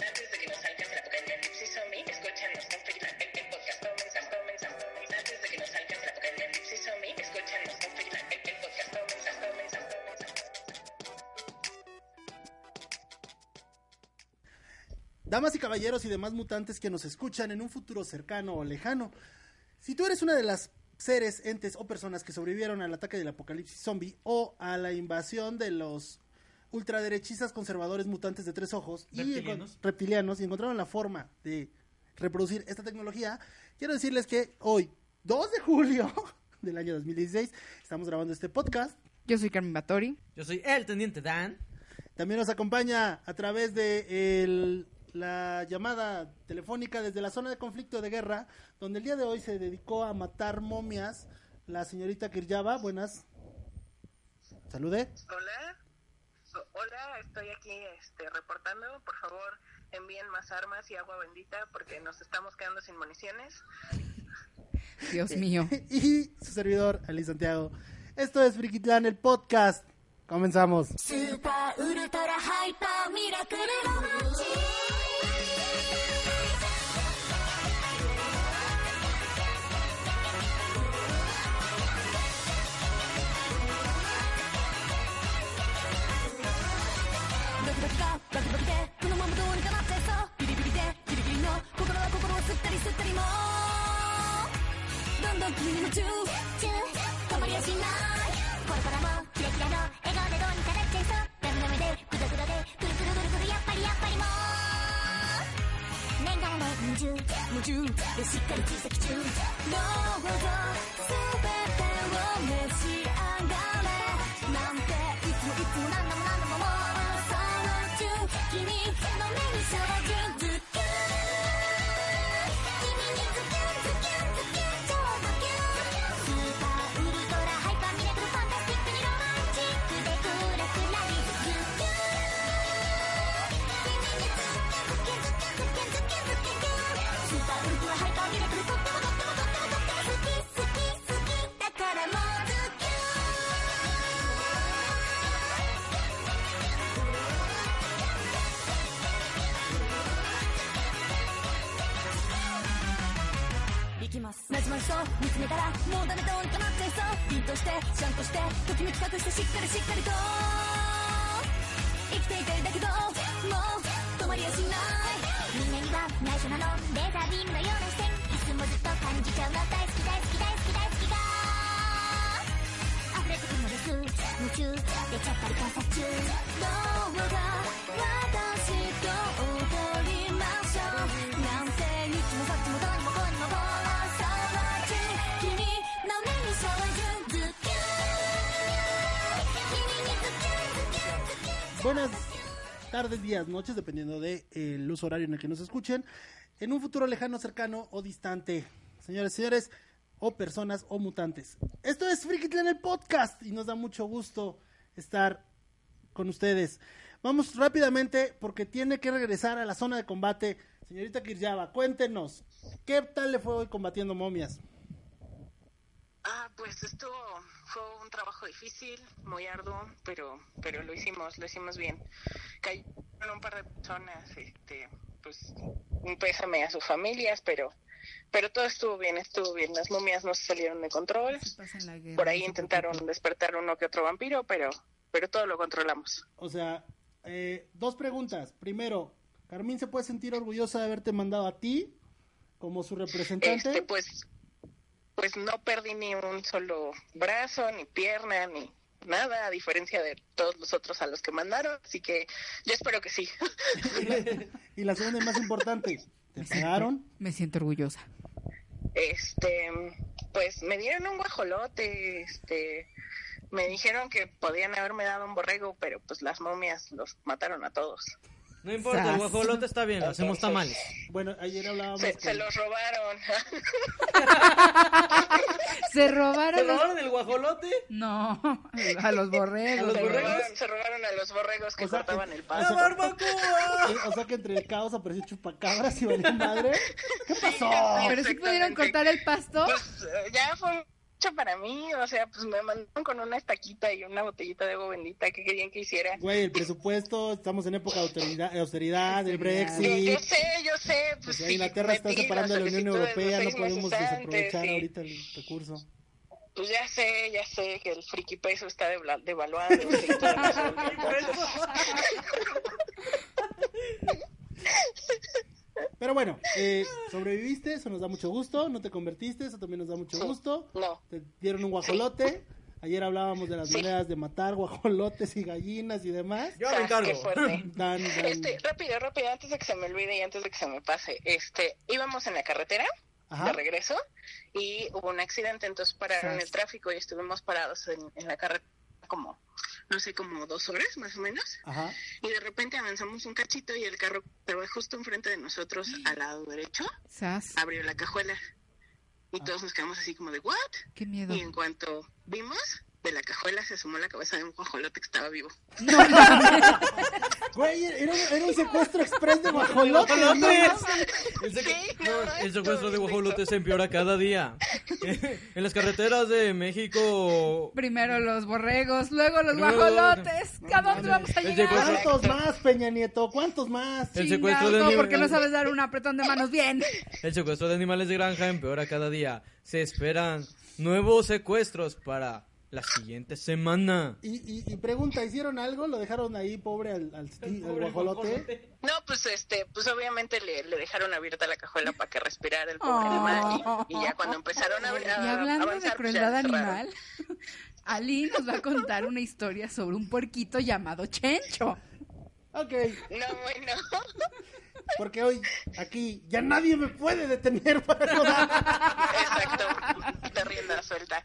Antes de que nos alcance la apocalipsis zombie, escúchanos con el podcast. Comenzamos, comenzamos. Antes de que nos alcance la apocalipsis zombie, escúchanos con el podcast. Comenzamos, comenzamos, comenzamos. Damas y caballeros y demás mutantes que nos escuchan en un futuro cercano o lejano, si tú eres una de las seres, entes o personas que sobrevivieron al ataque del apocalipsis zombie o a la invasión de los ultraderechistas conservadores mutantes de tres ojos y Reptilianos. y encontraron la forma de reproducir esta tecnología, quiero decirles que hoy, 2 de julio del año 2016, estamos grabando este podcast. Yo soy Carmen Batori. Yo soy el teniente Dan. También nos acompaña a través de el- la llamada telefónica desde la zona de conflicto de guerra, donde el día de hoy se dedicó a matar momias la señorita Kiryaba. Buenas. Salude. Hola. Hola, estoy aquí este, reportando. Por favor, envíen más armas y agua bendita porque nos estamos quedando sin municiones. Dios mío. Y su servidor, Ali Santiago. Esto es Frikitlán, el podcast. Comenzamos. スーパバキバキでこのままどうにかなっちゃいそうビリビリでギリギリの心は心を吸ったり吸ったりもどんどん君に夢中止まりはしないこれからもキラキラの笑顔でどうにかなっちゃいそうダメダメでグダグダでくるくるぐるぐるやっぱりやっぱりもう念願の夢中夢中でしっかり追跡中どうぞ全てとしてときめき隠してしっかりしっかりと生きていたいだけどもう止まりはしないみんなには内緒なのレーザービームのような視線いつもずっと感じちゃうの大好き大好き大好き大好きが溢れてくるのです夢中 Buenas tardes, días, noches, dependiendo del de, el uso horario en el que nos escuchen. En un futuro lejano, cercano o distante. Señores, señores, o personas o mutantes. Esto es Frikitlan el podcast y nos da mucho gusto estar con ustedes. Vamos rápidamente porque tiene que regresar a la zona de combate. Señorita Kiryaba, cuéntenos, ¿qué tal le fue hoy combatiendo momias? Ah, pues esto fue un trabajo difícil, muy arduo, pero pero lo hicimos, lo hicimos bien. Cayeron un par de personas, este, pues un pésame a sus familias, pero pero todo estuvo bien, estuvo bien. Las momias no se salieron de control. Guerra, Por ahí intentaron despertar uno que otro vampiro, pero pero todo lo controlamos. O sea, eh, dos preguntas. Primero, Carmín se puede sentir orgullosa de haberte mandado a ti como su representante. Este, pues pues no perdí ni un solo brazo, ni pierna, ni nada, a diferencia de todos los otros a los que mandaron, así que yo espero que sí. y la segunda y más importante, ¿te pagaron? Me siento orgullosa. Este, pues me dieron un guajolote, este, me dijeron que podían haberme dado un borrego, pero pues las momias los mataron a todos. No importa, el guajolote está bien, lo hacemos tamales. Bueno, ayer hablábamos Se, con- se los robaron. ¿Se robaron? ¿Se robaron el guajolote? No, a los borregos. ¿A los Se borregos? robaron, se robaron a los borregos que O sea, cortaban el o pasto. ¡La barbacoa! Eh, O sea que entre el caos apareció chupacabras y valió madre. ¿Qué pasó? Pero sí pudieron cortar el pasto. Pues eh, ya fue mucho para mí, o sea, pues me mandaron con una estaquita y una botellita de agua bendita que querían que hiciera. Güey, el presupuesto, estamos en época de de austeridad, Austeridad. Yo, yo Brexit. sé, yo sé, pues O sea, sí, Inglaterra está separando de la Unión Europea, no podemos desaprovechar antes, ahorita el recurso. Pues ya sé, ya sé que el friki peso está devaluado. eso. Pero bueno, eh, sobreviviste, eso nos da mucho gusto. No te convertiste, eso también nos da mucho Sí. gusto. No. Te dieron un guajolote. Ayer hablábamos de las Sí. maneras de matar guajolotes y gallinas y demás. Yo me Ah, encargo. Qué fuerte. Dan, dan- Este, rápido, rápido, antes de que se me olvide y antes de que se me pase, este, íbamos en la carretera Ajá. de regreso y hubo un accidente, entonces pararon el tráfico y estuvimos parados en, en la carretera como, no sé, como dos horas más o menos. Ajá. Y de repente avanzamos un cachito y el carro estaba justo enfrente de nosotros, al lado derecho, Sas. abrió la cajuela. Y todos nos quedamos así como de, ¿what? Qué miedo. Y en cuanto vimos, de la cajuela se asomó la cabeza de un guajolote que estaba vivo. Güey, era, era un secuestro express de guajolotes. ¿no? El, secu- Sí, no, no, el secuestro de es guajolotes se empeora cada día. en las carreteras de México. Primero los borregos, luego los Luego- guajolotes. ¿A dónde vamos a llegar? secuestro- ¿Cuántos más, Peña Nieto? ¿Cuántos más? El secuestro de no, niños. porque no sabes dar un apretón de manos bien. El secuestro de animales de granja empeora cada día. Se esperan nuevos secuestros para la siguiente semana. Y, y, y pregunta, ¿hicieron algo? ¿Lo dejaron ahí pobre al, al, al guajolote? No, pues este, pues obviamente le, le dejaron abierta la cajuela para que respirara el pobre Oh. animal y, y ya cuando empezaron a, a Y hablando de avanzar, pues, crueldad cerraron. animal, Ali nos va a contar una historia sobre un puerquito llamado Chencho. Ok, No, bueno. Porque hoy aquí ya nadie me puede detener para rodar. Exacto. Te rienda suelta.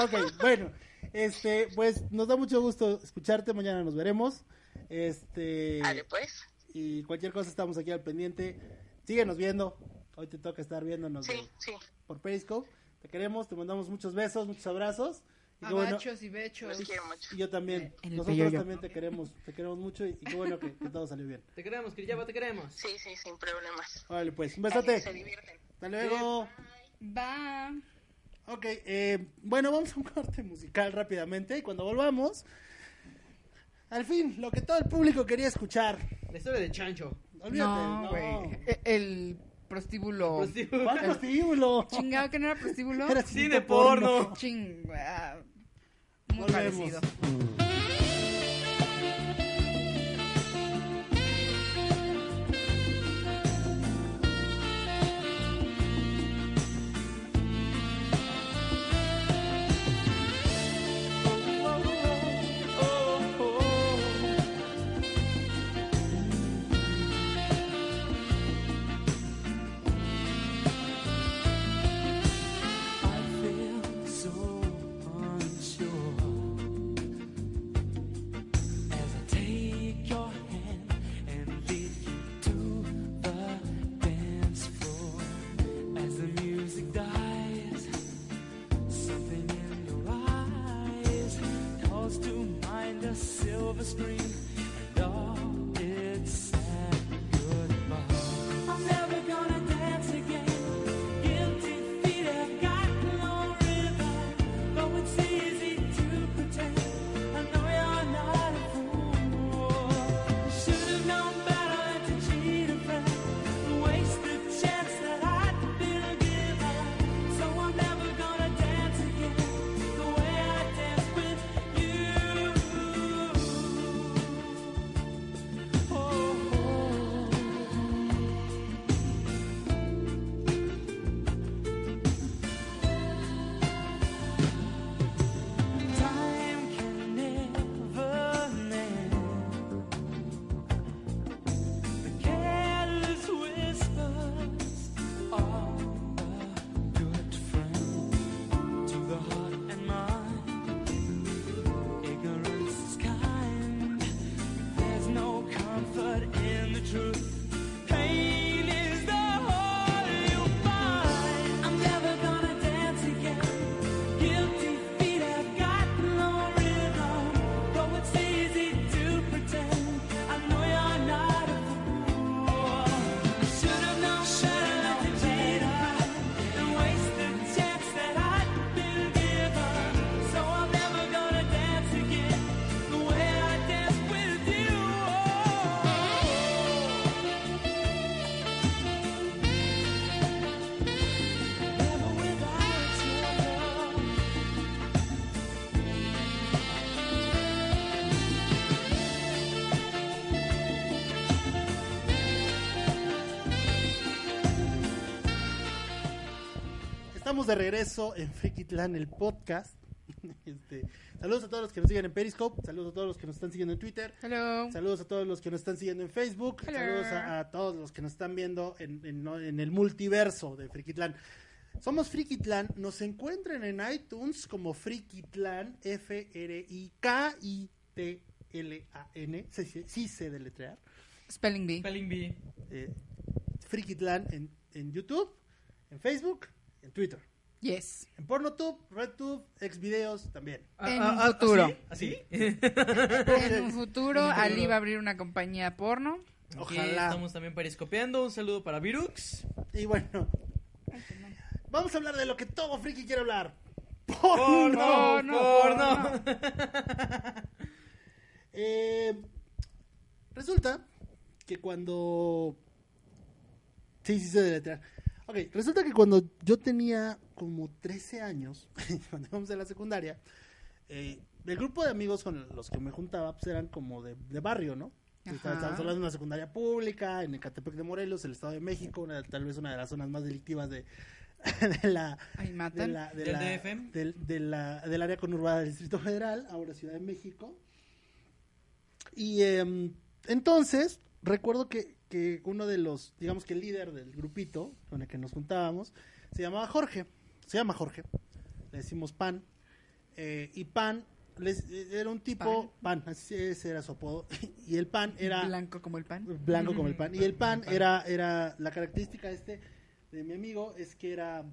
Ok, bueno, este, pues nos da mucho gusto escucharte, mañana nos veremos. Este, Dale, pues. y cualquier cosa estamos aquí al pendiente. Síguenos viendo. Hoy te toca estar viéndonos de- Sí, sí. por Periscope. Te queremos, te mandamos muchos besos, muchos abrazos. Y qué bueno, Abachos y bechos. Los quiero mucho. y yo también. En el Nosotros peyoyo. también te queremos, te queremos mucho y, y qué bueno que, que todo salió bien. Te queremos, Kiriyama, te queremos. Sí, sí, sin problemas. Vale, pues, un besote. Se divierten. Hasta luego. Va. Ok, eh, bueno, vamos a un corte musical rápidamente y cuando volvamos, al fin, lo que todo el público quería escuchar. La historia de Chancho. Olvídate, No, no. güey. E- El prostíbulo. ¿Cuál prostíbulo? Chingado que no era prostíbulo. Era Cine cine porno. Chingada. Muy Volvemos. parecido. I Estamos de regreso en Frikitlán, el podcast. Este, saludos a todos los que nos siguen en Periscope, saludos a todos los que nos están siguiendo en Twitter, Hello. saludos a todos los que nos están siguiendo en Facebook, Hello. saludos a, a todos los que nos están viendo en, en- el multiverso de Frikitlán. Somos Frikitlán, nos encuentran en iTunes como Frikitlán, F-R-I-K-I-T-L-A-N, sí, sí, sí sé deletrear. Spelling bee. Spelling bee. Eh, Frikitlán en, en YouTube, en Facebook, en Twitter. Yes. En Pornotube, RedTube, Xvideos también. En Ah, un ah, ah, futuro. ¿Así? En un futuro, Ali va a abrir una compañía porno. Aquí Ojalá. estamos también periscopeando. Un saludo para Virux. Y bueno, vamos a hablar de lo que todo friki quiere hablar. Porno, Porno, porno. Eh, resulta que cuando... Sí, sí sé deletrear. Ok, resulta que cuando yo tenía como 13 años, cuando íbamos a la secundaria, eh, el grupo de amigos con los que me juntaba pues eran como de, de barrio, ¿no? Estábamos hablando de una secundaria pública en Ecatepec de Morelos, el Estado de México, una- tal vez una de las zonas más delictivas de, de la, Ahí de matan. la, de ¿Del la- DF? del, de la- del área conurbada del Distrito Federal, ahora Ciudad de México. Y em, entonces, recuerdo que, que uno de los, digamos que el líder del grupito con el que nos juntábamos, se llamaba Jorge, se llama Jorge, le decimos Pan, eh, y Pan les- eh, era un tipo, Pan, así ese era su apodo, y el Pan era Blanco como el pan. blanco como el pan. Y el pan era, era la característica este de mi amigo es que era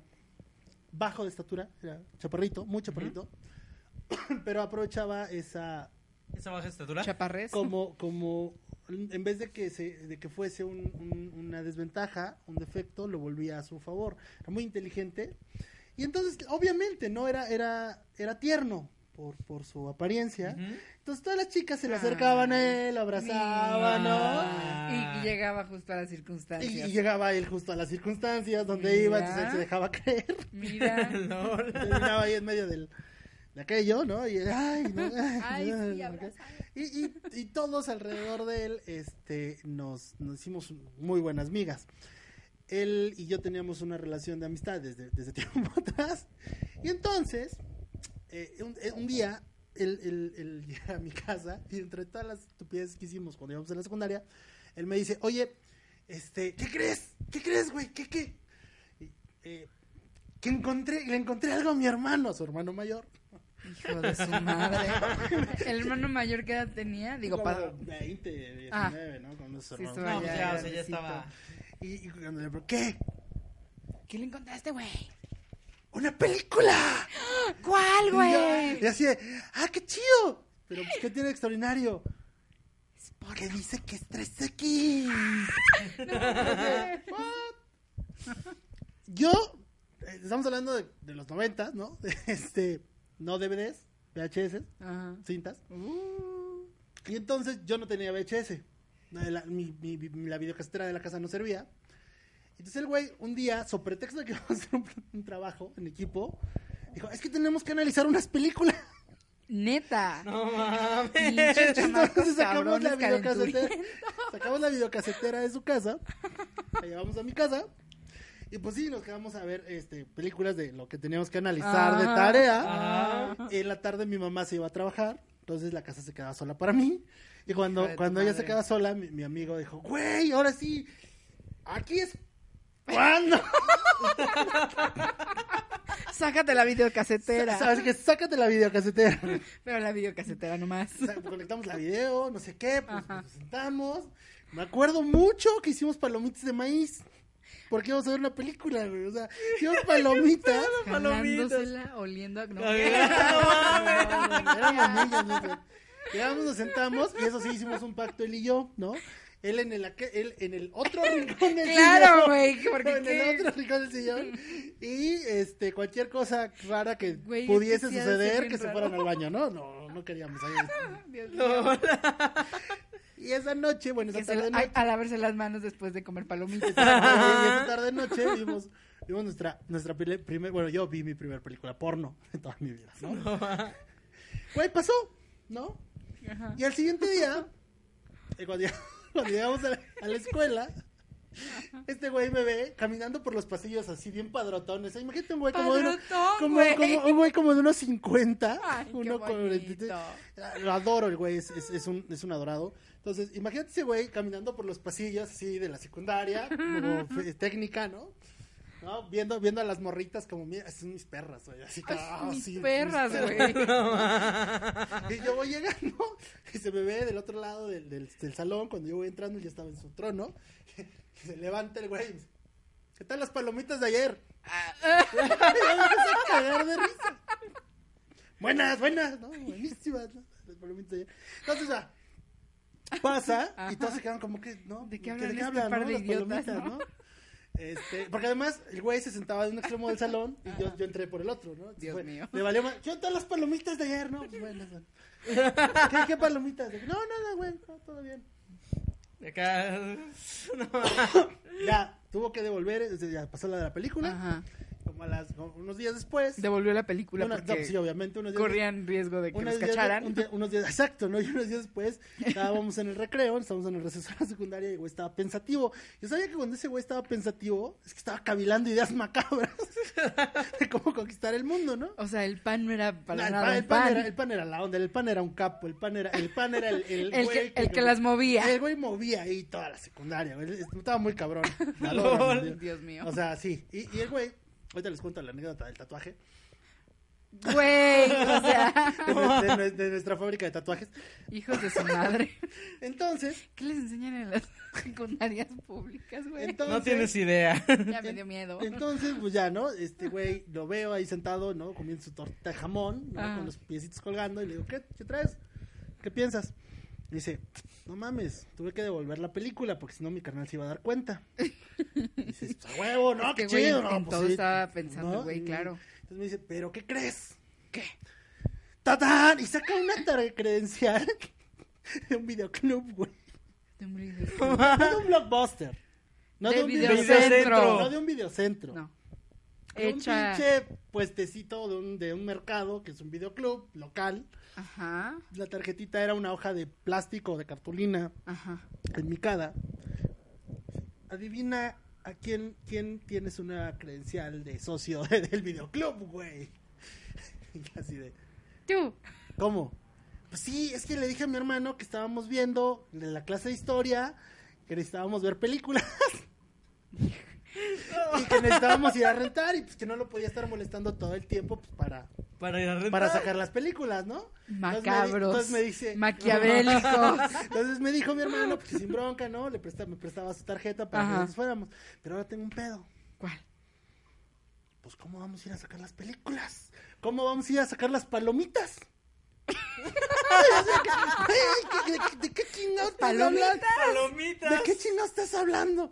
bajo de estatura, era chaparrito, muy chaparrito, pero aprovechaba esa ¿Esa baja estatura? Chaparrés. como como en vez de que se de que fuese un- un- una desventaja, un defecto, lo volvía a su favor. Era muy inteligente y entonces obviamente no era era era tierno por, por su apariencia. Entonces todas las chicas se le acercaban a él, lo abrazaban, ¿no? Ah. Y llegaba justo a las circunstancias. y llegaba él justo a las circunstancias donde iba, entonces él se dejaba creer. Mira. Terminaba ahí en medio del, de aquello, ¿no? Y, ay, no, ay, Ay, sí, y, y, y todos alrededor de él este, nos, nos hicimos muy buenas migas. Él y yo teníamos una relación de amistad desde, desde tiempo atrás. Y entonces, eh, un, eh, un día, él, él- él llega a mi casa y entre todas las estupideces que hicimos cuando íbamos a la secundaria, él me dice, oye, este, ¿qué crees? ¿Qué crees, güey? ¿Qué, qué? Y, eh, que encontré, le encontré algo a mi hermano, a su hermano mayor. Hijo de su madre. El hermano mayor que edad tenía, digo, para 20, 19, Ah. ¿no? Con los Sí, No, ya ya, o sea, ya estaba. Y, y cuando le ¿qué? ¿Qué le encontraste, güey? ¡Una película! ¿Cuál, güey? Y así de, ¡ah, qué chido! Pero, pues, ¿qué tiene de extraordinario? Que dice que es 3X. Yo, eh, estamos hablando de, de los 90, ¿no? Este, no DVDs, VHS, Ajá. cintas. Y entonces yo no tenía VHS. La, mi, mi- mi- la videocasetera de la casa no servía. Entonces el güey, un día, sobre pretexto de que vamos a hacer un, un trabajo en equipo, dijo, es que tenemos que analizar unas películas. Neta. No mames. Entonces sacamos la videocasetera, sacamos la videocasetera de su casa, la llevamos a mi casa. Y pues sí, nos quedamos a ver este, películas de lo que teníamos que analizar de Ah. tarea. Ah. En la tarde mi mamá se iba a trabajar, entonces la casa se quedaba sola para mí. Y cuando, cuando ella se madre. queda sola, mi, mi amigo dijo, güey, ahora sí, aquí es cuando. Sácate la videocasetera. Sabes que sácate la videocasetera. Pero la videocasetera nomás. O sea, conectamos la video, no sé qué, pues Ajá. nos sentamos. Me acuerdo mucho que hicimos palomitas de maíz. Porque íbamos a ver una película, güey. O sea, hicimos palomitas. Jalándosela, oliendo a... No. Éramos niños, no. Llegamos, nos sentamos y eso sí hicimos un pacto él y yo, ¿no? Él en el, él en el otro rincón del Claro, sillón. güey, porque en qué- el otro rincón del sillón. Y este, cualquier cosa rara que pudiese que suceder, que se fueran al baño, ¿no? No, no queríamos ahí. Dios mío. Y esa noche, bueno, esa tarde noche. a lavarse las manos después de comer palomitas. y esa tarde noche vimos, vimos nuestra, nuestra primer, bueno, yo vi mi primer película porno de toda mi vida, ¿no? Güey, pasó, ¿no? Ajá. Y al siguiente día, eh, cuando, lleg- cuando llegamos a la, a la escuela, Este güey me ve caminando por los pasillos así bien padrotones. Imagínate un güey como de unos, Padrotón, como, güey. como- un güey como de unos 50. Ay, qué uno con- bonito. Lo adoro el güey, es, es, es un, es un adorado. Entonces, imagínate ese güey caminando por los pasillos así de la secundaria, como técnica, ¿no? ¿No? Viendo, viendo a las morritas como, mira, son mis perras, güey. Así, Ay, ah, mis sí, perras, perras. güey. Y yo voy llegando y se me ve del otro lado del, del, del salón. Cuando yo voy entrando, ya estaba en su trono. Y se levanta el güey y me dice, ¿qué tal las palomitas de ayer? y me a cagar de risa. Buenas, buenas, ¿no? Buenísimas, ¿no? Las palomitas de ayer. Entonces ya, pasa y todos se quedan como que, ¿no? ¿De qué ¿Que hablan ¿De qué este hablan, par no? de Las idiotas, palomitas, no? ¿no? Este, porque además el güey se sentaba en un extremo del salón y yo, yo entré por el otro, ¿no? Dios mío. Le valió más. Yo todas las palomitas de ayer, ¿no? Pues bueno. ¿Qué, qué palomitas? No, nada, güey, no, todo bien. Acá. No. Ya, tuvo que devolver, decir, ya pasó la de la película, Ajá. Como a las, como unos días después. Devolvió la película no, sí, obviamente, unos días corrían riesgo de que los días, cacharan. un día- unos días, exacto, ¿no? Y unos días después estábamos en el recreo, estábamos en el receso de la secundaria y el güey estaba pensativo. Yo sabía que cuando ese güey estaba pensativo, es que estaba cavilando ideas macabras de cómo conquistar el mundo, ¿no? O sea, el pan no era No, para el, nada pan, un el pan pan. era, el pan era la onda, el pan era un capo, el pan era, el pan era el, el, El güey que- el que las movía. El güey movía ahí toda la secundaria, güey. Estaba muy cabrón. Lol. Dios. Dios mío. O sea, sí. Y, y el güey, ahorita les cuento la anécdota del tatuaje. Güey, o sea, De, nue- de nue- de nuestra fábrica de tatuajes. hijos de su madre. Entonces, ¿Qué les enseñan en las secundarias públicas, güey? entonces. No tienes idea. Ya me dio miedo. Entonces, pues ya, ¿no? Este güey lo veo ahí sentado, ¿no? Comiendo su torta de jamón, ¿no? Ajá. Con los piecitos colgando. Y le digo, ¿qué? ¿Qué traes? ¿Qué piensas? Dice, no mames, tuve que devolver la película porque si no mi carnal se iba a dar cuenta. Dices, pues a huevo, ¿no? Es que, Qué güey, chido, ¿no? Pues todo sí. estaba pensando, güey, claro. Entonces me dice, ¿pero qué crees? ¿Qué? ¡Tatán! Y saca una tar- credencial de un videoclub, güey. De un video. No de un blockbuster. No de, De un videocentro. videocentro. No de un videocentro. No. De Hecha. Un pinche puestecito de un, de un mercado, que es un videoclub local. Ajá, La tarjetita era una hoja de plástico de cartulina ajá. enmicada. Adivina a quién, quién tienes una credencial de socio del videoclub, güey. Y así de, Tú. ¿cómo? Pues sí, es que le dije a mi hermano que estábamos viendo en la clase de historia que necesitábamos ver películas. y que necesitábamos ir a rentar y pues que no lo podía estar molestando todo el tiempo pues, para, Para ir a rentar. para sacar las películas, ¿no? Entonces me di- Macabros. Entonces me dice... Maquiavélicos. Entonces me dijo mi hermano, pues sin bronca, ¿no? Le presta, me prestaba su tarjeta para Ajá. que nos fuéramos. Pero ahora tengo un pedo. ¿Cuál? Pues ¿cómo vamos a ir a sacar las películas? ¿Cómo vamos a ir a sacar las palomitas? Ay, ¿qué- de, qué- de qué chingados estás hablando? Palomitas. ¿De qué chingados estás hablando?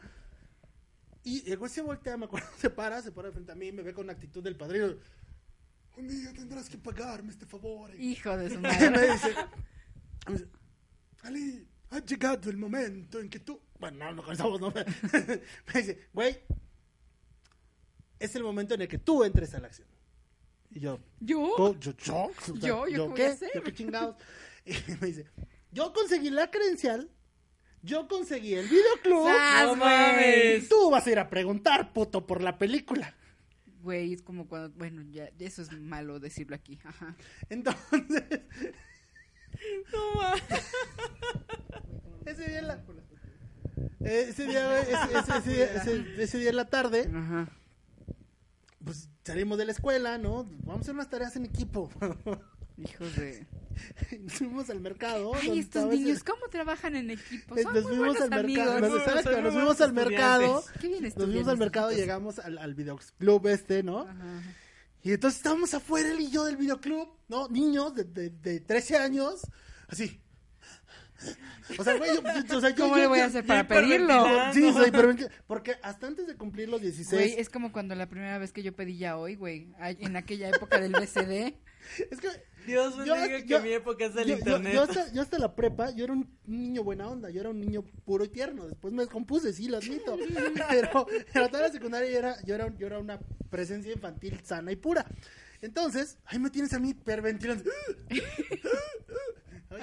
Y el güey se voltea, me acuerdo, se para, se para frente a mí, me ve con actitud del padrino. Un día tendrás que pagarme este favor. Hijo de su Y me madre. dice, me dice, Ali, ha llegado el momento en que tú... Bueno, no, no conocemos, ¿no? me dice, güey, es el momento en el que tú entres a la acción. Y yo, ¿Yo? ¿Yo? ¿Yo? ¿Yo? O sea, ¿Yo? ¿Yo qué voy qué? hacer? ¿Yo qué chingados? Y me dice, yo conseguí la credencial, yo conseguí el videoclub, ¡Sas, No mames. tú vas a ir a preguntar, puto, por la película. Güey, es como cuando... Bueno, ya, eso es malo decirlo aquí. Ajá. Entonces, No ese día en la... Ese día, güey, ese, ese- ese día, ese- ese día en la tarde, Ajá. pues salimos de la escuela, ¿no? Vamos a hacer unas tareas en equipo. Hijos de... Nos fuimos al mercado. Ay, estos niños, ¿cómo trabajan en equipo? Son Nos muy fuimos al mercado. Nos, Son muy nos fuimos al mercado. Qué bien Nos fuimos al mercado y llegamos al, al videoclub este, ¿no? Ajá. Y entonces estábamos afuera él y yo del videoclub, ¿no? Niños de, de, de 13 años, así. O sea, güey, yo, yo- o sea, yo- ¿Cómo yo- le voy a hacer para pedirlo? Sí, soy Porque hasta antes de cumplir los 16. Güey, es como cuando la primera vez que yo pedí ya hoy, güey. En aquella época del BCD. es que Dios Yo- bendiga que yo- mi época es el yo, internet. yo hasta, yo hasta la prepa, yo era un niño buena onda, yo era un niño puro y tierno. Después me descompuse, sí, lo admito. Pero, pero toda la secundaria yo era, yo, era, yo era una presencia infantil sana y pura. Entonces, ahí me tienes a mí hiperventilando.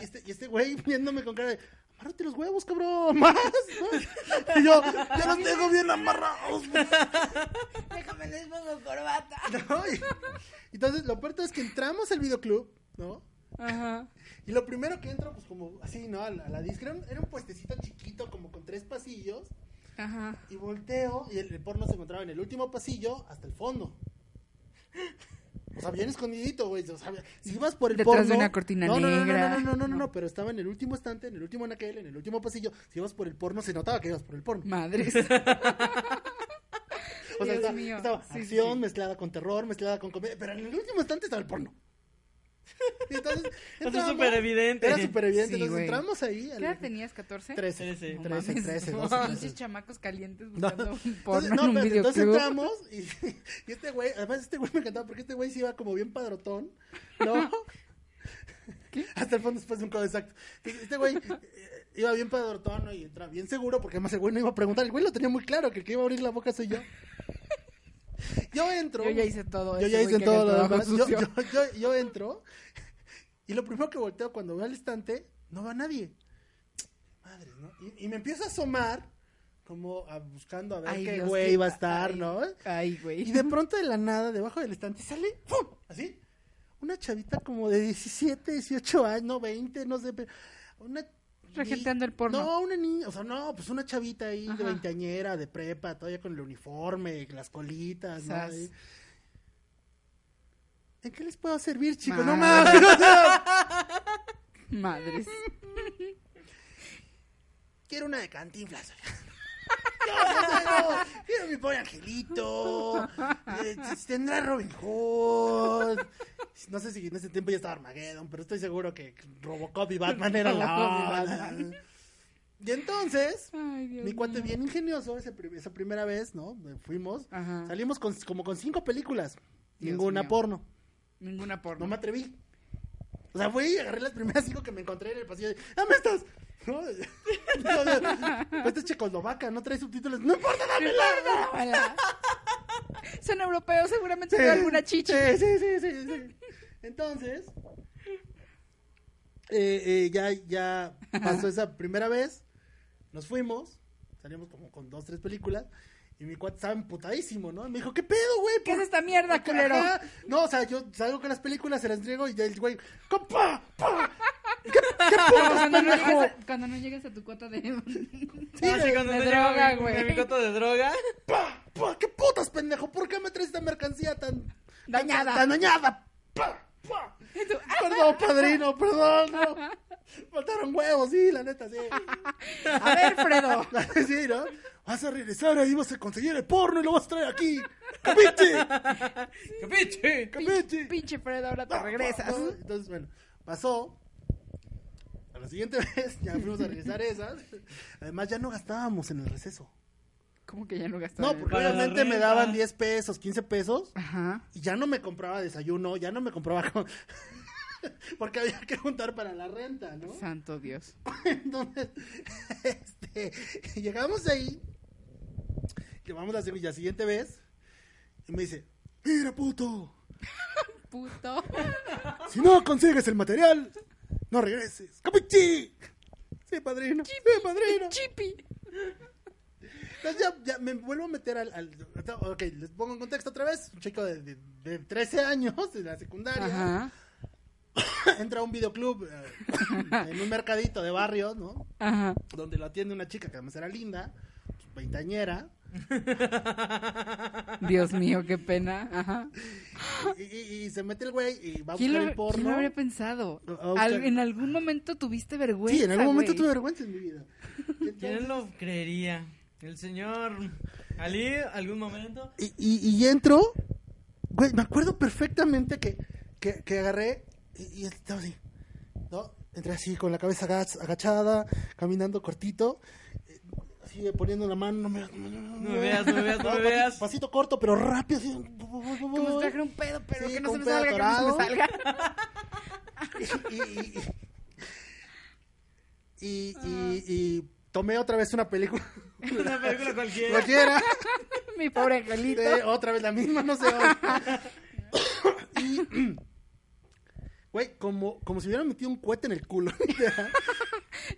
Y este, y este güey viéndome con cara de, Amárrate los huevos, cabrón. Más. más. Y yo, ya los tengo bien amarrados. Déjame les pongo corbata. ¿no? Y- entonces, lo peor es que entramos al videoclub, ¿no? Ajá. Y lo primero que entro, pues como así, ¿no? A la, a la disc. Era un, era un puestecito chiquito, como con tres pasillos. Ajá. Y volteo y el, el porno se encontraba en el último pasillo hasta el fondo. O sea, bien escondidito, güey. O sea, si ibas por el Detrás porno. de una cortina no, no, no, negra. No, no, no, no, no, no, No. pero estaba en el último estante, en el último anaquel, en el último pasillo. Si ibas por el porno, se notaba que ibas por el porno. Madres. O sea, Dios estaba, mío. estaba Sí, sí, acción sí. mezclada con terror, mezclada con comedia. Pero en el último estante estaba el porno. Entonces, es entramos, súper evidente. Era súper evidente. Sí, entonces entramos ahí. ¿Qué edad tenías? ¿14? 13, Trece. 13, No 13, mames. 13, Unos 12, Pinches 13. chamacos calientes No, buscando un Entonces, porno no, en un espérate, entonces entramos y, y este güey, además este güey me encantaba porque este güey se iba como bien padrotón, ¿no? Hasta el fondo después de un codo exacto. Entonces, Este güey eh, iba bien padrotón ¿no? y entraba bien seguro porque además el güey no iba a preguntar. El güey lo tenía muy claro que el que iba a abrir la boca soy yo. Yo entro. Yo ya hice todo Yo ya hice todo lo demás. Yo, yo, yo, yo entro y lo primero que volteo cuando veo al estante, no va nadie. Madre, ¿no? Y, y me empiezo a asomar como a- buscando a ver Ay, qué Dios, güey iba a estar, ay. ¿no? Ay, güey. Y de pronto de la nada, debajo del estante, sale, ¡pum! Así. Una chavita como de 17, 18 años, no 20, no sé. pero Una. Regenteando el porno. No, una niña, o sea, no, pues una chavita ahí de veinteañera, de prepa, todavía con el uniforme, las colitas, ¿no? Ahí. ¿En qué les puedo servir, chicos? No mames, o sea, Madres. quiero una de cantinflas. No, quiero mi pobre angelito. eh, tendrá Robin Hood. No sé si en ese tiempo ya estaba Armageddon, pero estoy seguro que Robocop y Batman eran la onda. Batman. Y entonces, Ay, mi cuate mío. bien ingenioso, ese esa primera vez, ¿no? Fuimos, Ajá. salimos con, como con cinco películas. Dios ninguna mío. porno. Ninguna porno. No me atreví. O sea, fui y agarré las primeras cinco que me encontré en el pasillo. ¡Dame estas! ¿No? No, no, pues esta es checoslovaca, no trae subtítulos. ¡No importa, dámela! Son europeos, seguramente veo alguna chichi. Sí, sí, sí, sí, sí. Entonces, eh, eh, ya, ya pasó esa primera vez. Nos fuimos. Salimos como con dos, tres películas. Y mi cuate estaba emputadísimo, ¿no? Me dijo, ¿qué pedo, güey? ¿Qué es ¿Por- esta mierda, Ajá. culero? No, o sea, yo salgo con las películas, se las entrego y ya el güey, ¡compa! ¡pa! ¿Qué, qué putas, Cuando no, llegas a, cuando no llegas a tu cuota de... Ah, sí, cuando de no droga, güey. mi coto de droga. ¡Pa! ¡Pa! ¿Qué putas, pendejo? ¿Por qué me traes esta mercancía tan... Dañada. Tan dañada? ¡Pa! ¡Pa! Y tú, ah, Perdón, padrino, perdón, no. Faltaron huevos, sí, la neta, sí. A ver, Fredo. Sí, ¿no? Vas a regresar ahí, vas a conseguir el porno y lo vas a traer aquí. ¡Capiche! ¡Capiche! ¡Capiche! Pinche Fredo, ahora te regresas. ¿no? Entonces, bueno, pasó. A la siguiente vez ya fuimos a regresar esas. Además, ya no gastábamos en el receso. ¿Cómo que ya no gastaste? No, porque obviamente me daban 10 pesos, 15 pesos. Ajá. Y ya no me compraba desayuno, ya no me compraba. con- porque había que juntar para la renta, ¿no? Santo Dios. Entonces, este, llegamos ahí. Que vamos a hacer la siguiente vez. Y me dice: Mira, puto. Puto. Si no consigues el material, no regreses. ¡Capichi! Sí, padrino. Sí, padrino. Chipi. Entonces ya, ya me vuelvo a meter al, al- Ok, les pongo en contexto otra vez. Un chico de, de, de 13 años, de la secundaria. Ajá. Entra a un videoclub eh, en un mercadito de barrio, ¿no? Ajá. Donde lo atiende una chica que además era linda, veintañera. Dios mío, qué pena. Ajá. Y, y- y se mete el güey y va a ¿Quién buscar lo, el porno. quién lo habría pensado? Al- en algún momento tuviste vergüenza. Sí, en algún momento güey. tuve vergüenza en mi vida. ¿Quién lo creería? El señor Ali, algún momento. Y, y, y entro, güey, me acuerdo perfectamente que, que, que agarré y, y estaba así, ¿no? Entré así con la cabeza agach- agachada, caminando cortito, así eh, poniendo la mano, no me, no, No me veas, no me veas, no me veas. Pasito corto, pero rápido, así. Como si trajera un pedo, pero Sí, que no se me salga, que no se me salga. y, y, y, y, tomé otra vez una película. Una película cualquiera. Cualquiera. Mi pobre angelito. Sí, otra vez la misma, no sé. y, güey, como, como si hubieran metido un cohete en el culo.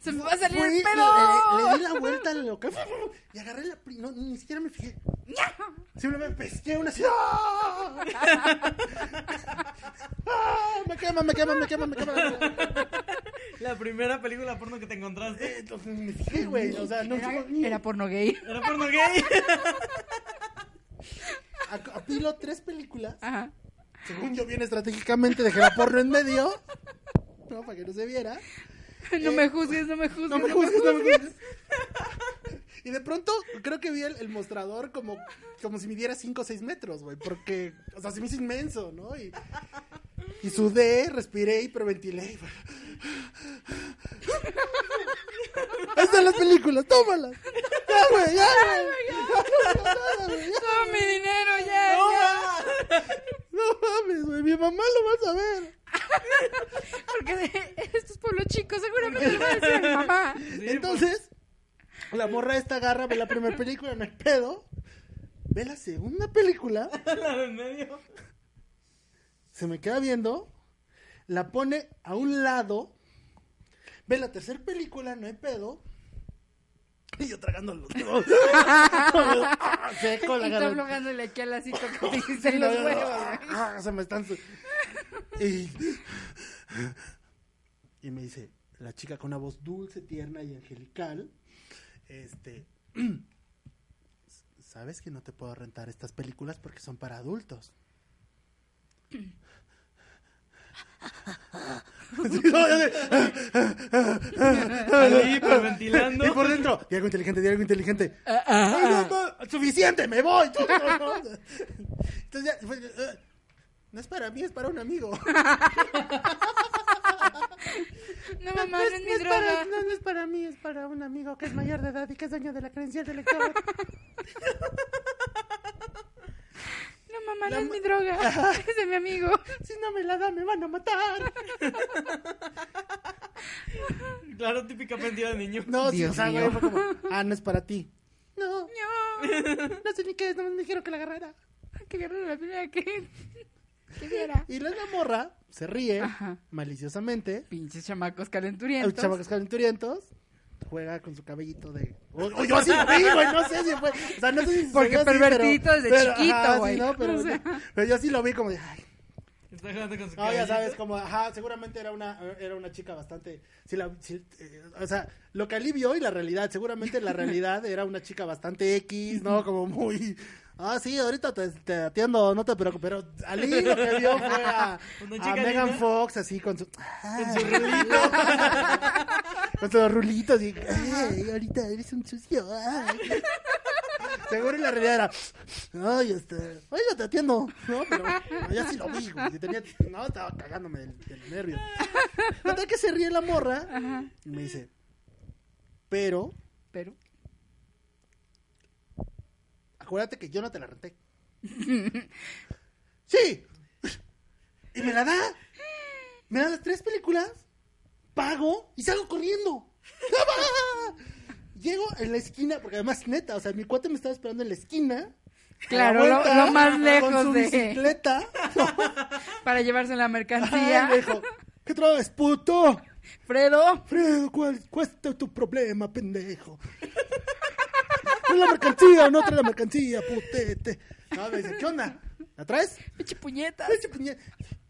Se me va a salir Fui el y pedo. Le, le di la vuelta al local y agarré la. pri- No, ni siquiera me fijé. Simplemente pesqué una así. ¡ah! ¡Ah! Me quema, me quema, me quema, me quema. La primera película porno que te encontraste Eh, Entonces me fijé, güey. O sea, no Era, era porno gay. era porno gay. a- apilo tres películas. Ajá. Según yo, bien estratégicamente, dejé la porno en medio. No, para que no se viera. No me juzgues, no me juzgues. No me juzgues, no me juzgues. Y de pronto creo que vi el, el mostrador como, como si midiera 5 o 6 metros, güey. Porque, o sea, se me hizo inmenso, ¿no? Y, y sudé, respiré, hiperventilé. Ahí están las películas, tómalas. Ya, güey, ya, güey. Ya, güey, ya. Toma mi dinero, ya, ya. No mames, güey, mi mamá lo va a saber. Porque de estos pueblos chicos seguramente le va a decir a mi mamá. Entonces, la morra esta agarra, ve la primera película, no hay pedo. Ve la segunda película, La del medio. se me queda viendo, la pone a un lado, ve la tercera película, no hay pedo. Y yo tragando los. Ah, Seco la Y tú aquí al asito que te los huevos. güey. Ah, se me están. Y, y me dice, la chica con una voz dulce, tierna y angelical, este, sabes que no te puedo rentar estas películas porque son para adultos. No. Ahí. Y por dentro, di algo inteligente, di algo inteligente. Ay, no, no, suficiente, me voy. Entonces ya, fue, eh, no es para mí, es para un amigo. No, mamá, no es mi droga. para, no, no es para mí, es para un amigo que es mayor de edad y que es dueño de la credencial de lector. No, mamá, no La es ma- mi droga. Es de mi amigo. Si no me la da, me van a matar. Claro, típica mentira de niño. No, sí, o sea, güey, fue como, ah, no es para ti. No, No. no sé ni qué es, no me dijeron que la agarrara. Que agarró la primera que, que viera. Y la morra se ríe Ajá. maliciosamente. Pinches chamacos Los calenturientos. chamacos calenturientos. Juega con su cabellito de. O, o yo así lo vi, güey. No sé si fue. O sea, no sé si Porque vio así, pero- desde pero, chiquito, ajá, sí, güey. ¿no? pero, O sea. pero yo sí lo vi como de. Ay, Está jugando con su No, ya cabellito. sabes, como, ajá, seguramente era una, era una chica bastante, sí, la, sí, eh, o sea, lo que Ali vio y la realidad, seguramente la realidad era una chica bastante X, ¿no? Como muy, ah, sí, ahorita te, te atiendo, no te preocupes, pero Ali lo que vio fue a, a Megan. Fox así con su, Con su con sus rulitos y, ay, ahorita eres un sucio, ay. Seguro y la realidad era, ay, este, oiga, te atiendo, ¿no? Pero pero ya sí lo vi, güey. tenía- no, estaba cagándome del, del nervio. Total que se ríe la morra y me dice, pero, Pero. acuérdate que yo no te la renté. sí. Y me la da. Me da las tres películas, pago y salgo corriendo. Llego en la esquina, porque además neta, o sea, mi cuate me estaba esperando en la esquina. Claro, lo- vuelta, lo más Con lejos su de- bicicleta. Para llevarse la Ay, mercancía. me dijo, ¿qué traes, puto? Fredo. Fredo, ¿cuál, cuál es tu problema, pendejo? ¿Traes la mercancía o no traes la mercancía, putete? No, me dice, ¿qué onda? ¿La traes? Pinche puñetas. Ay, puñe-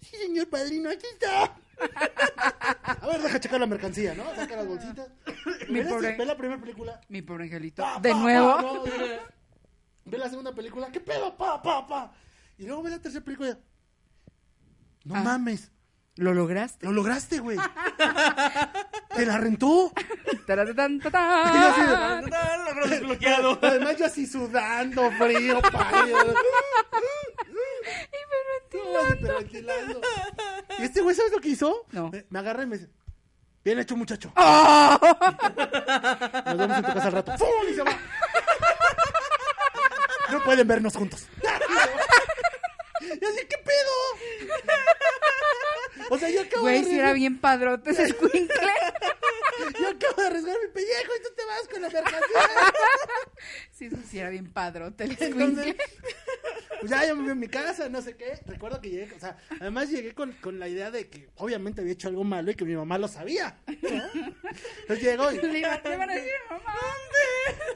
Sí, señor padrino, aquí está. A ver, deja checar la mercancía, ¿no? Saca las bolsitas. Mi Ve la- pobre- Ve la primera película. Mi pobre angelito. Pa, De pa, nuevo. pa, no, ve- ve la segunda película. ¿Qué pedo? Pa, pa, pa. Y luego ve la tercera película. No Ah. mames. Lo lograste. Lo lograste, güey. Te la rentó. Taratán, Y yo tatán. así de- Total, logro desbloqueado. Además, yo así sudando, frío, pálido. Y este güey, ¿sabes lo que hizo? No. Me, me agarra y me dice: Bien hecho, muchacho. ¡Oh! Nos vemos en tu casa al rato. ¡Fum! Y se va. No pueden vernos juntos. Y así, ¿qué pedo? O sea, yo acabo Güey, de si era bien padrote ese escuincle. Yo acabo de arriesgar mi pellejo y tú te vas con la mercancía. Sí, eso sí era bien padrote el Entonces. Pues ya, yo me fui a mi casa, no sé qué. Recuerdo que llegué, o sea, además llegué con, con la idea de que obviamente había hecho algo malo y que mi mamá lo sabía. ¿no? Entonces llego y, Le iba- van a decir, mamá.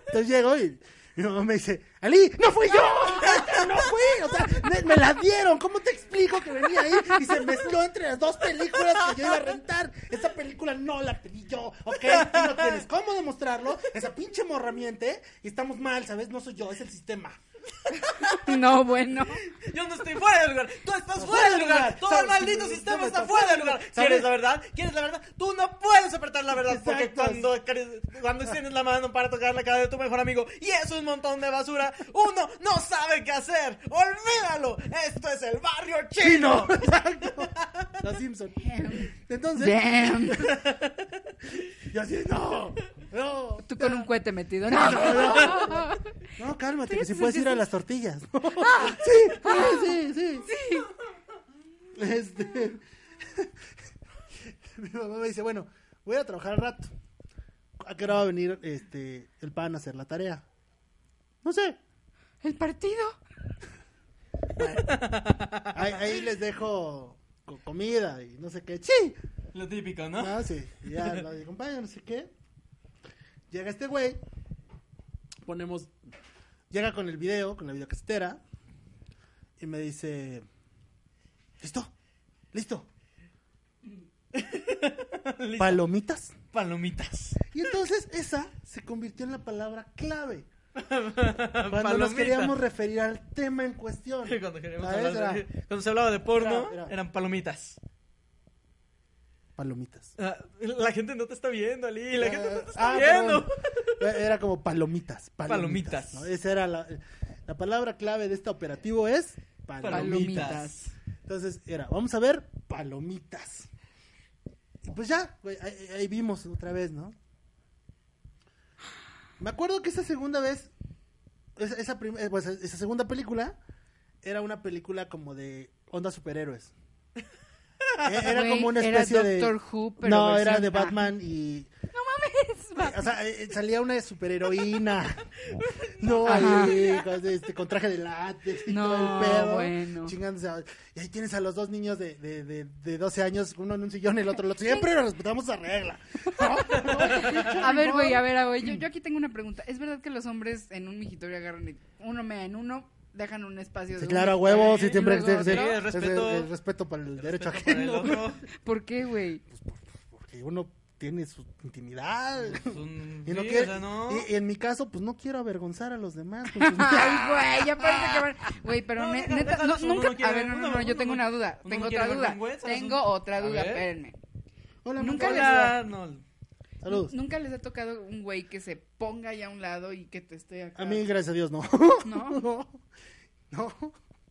entonces llego y mi mamá me dice, Ali, no fui yo, no fui, o sea, me, me la dieron, ¿cómo te explico que venía ahí y se mezcló entre las dos películas que yo iba a rentar? Esta película no la pedí yo, ¿ok? Tú no tienes cómo demostrarlo, esa pinche morra miente y estamos mal, ¿sabes? No soy yo, es el sistema. No, bueno. Yo no estoy fuera del lugar, tú estás fuera del lugar. Todo el maldito sistema está fuera del lugar. ¿Quieres la verdad? ¿Quieres la verdad? Tú no puedes apretar la verdad porque cuando, cuando extiendes la mano para tocar la cara de tu mejor amigo y es un montón de basura, uno no sabe qué hacer. Olvídalo. Esto es el barrio chino. Chino, exacto. Los Simpson. Entonces, Damn. yo así, no, no. Tú con un cohete metido. No, No, cálmate, que si puedes ir a las tortillas. sí, sí, sí, sí. Este. Mi mamá me dice, bueno, voy a trabajar al rato. ¿A qué hora va a venir este el pan a hacer la tarea? No sé. El partido. Ahí, ahí les dejo co- comida y no sé qué. Sí. Lo típico, ¿no? Ah, sí. Y ya lo acompaña, no sé qué. Llega este güey. Ponemos. Llega con el video, con la videocasetera. Y me dice. ¿Listo? ¿Listo? Listo. ¿Palomitas? Palomitas. Y entonces esa se convirtió en la palabra clave. Cuando nos queríamos referir al tema en cuestión. Cuando, queríamos ¿Sabes? hablar de- Era cuando se hablaba de porno, Era- era- eran palomitas. Palomitas. Ah, la gente no te está viendo, Ali. La gente no te está Ah, viendo. perdón. Era como palomitas. Palomitas. Palomitas. ¿no? Esa era la, la palabra clave de este operativo es palomitas. Palomitas. Entonces era, vamos a ver palomitas. Y pues ya, ahí, ahí vimos otra vez, ¿no? Me acuerdo que esa segunda vez, esa, esa, eh, pues, esa segunda película era una película como de onda superhéroes. Eh, Era Güey, como una era especie de... Doctor Who, pero no, era de. Batman y... Es O sea, eh, salía una superheroína. No, ahí, con, este, con traje de látex y No, todo el pedo. bueno. Chingándose. a- Y ahí tienes a los dos niños de, de, de, de 12 años, uno en un sillón y el otro en el otro. Siempre nos respetamos esa regla. A ver, güey, a ver, ver. Yo, yo aquí tengo una pregunta. ¿Es verdad que los hombres en un migitorio agarran y uno mea en uno, dejan un espacio Sí, de claro, huevos, y siempre y luego sí, sí, otro? el respeto. es el respeto para el derecho el ajeno. otro. ¿Por qué, güey? Porque uno tiene su intimidad. Un- Y, no sí, quiere- o sea, no. y- y en mi caso, pues no quiero avergonzar a los demás. Ay, güey, ya parece que van. Güey, pero No, ne- neta, no, uno nunca. quiere- a ver, no, no, yo tengo no- una duda. Tengo otra duda. Tengo otra duda, espérenme. Hola, Nunca les-. Saludos. Nunca les ha tocado un güey que se ponga ahí a un lado y que te esté acá. A mí, gracias a Dios, no. ¿No? No.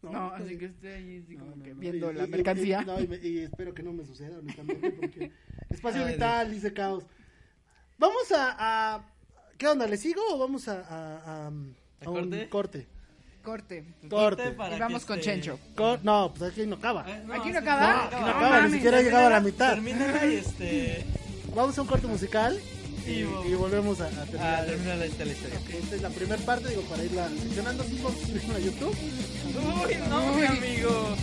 No. No, así que esté ahí así como No, que no, no. viendo Y- la y- mercancía. Y, no, y me- y espero que no me suceda honestamente porque espacio vital, dice Caos. Vamos a, a- ¿Qué onda? ¿Le sigo o vamos a, a, a- a un corte? corte? Corte. Corte. para Y vamos con Chencho. Cor- no, pues aquí no acaba. Eh, ¿Aquí es no acaba? No, aquí no No acaba, ni siquiera he llegado a la mitad. Termínala y este. Vamos a un corte musical y, Y vo- y volvemos a, a Ah, terminar. termina la, historia. Esta es la primera parte, digo, para irla seleccionando. ¿Sí suscribirnos a YouTube? Uy, no, mi amigo.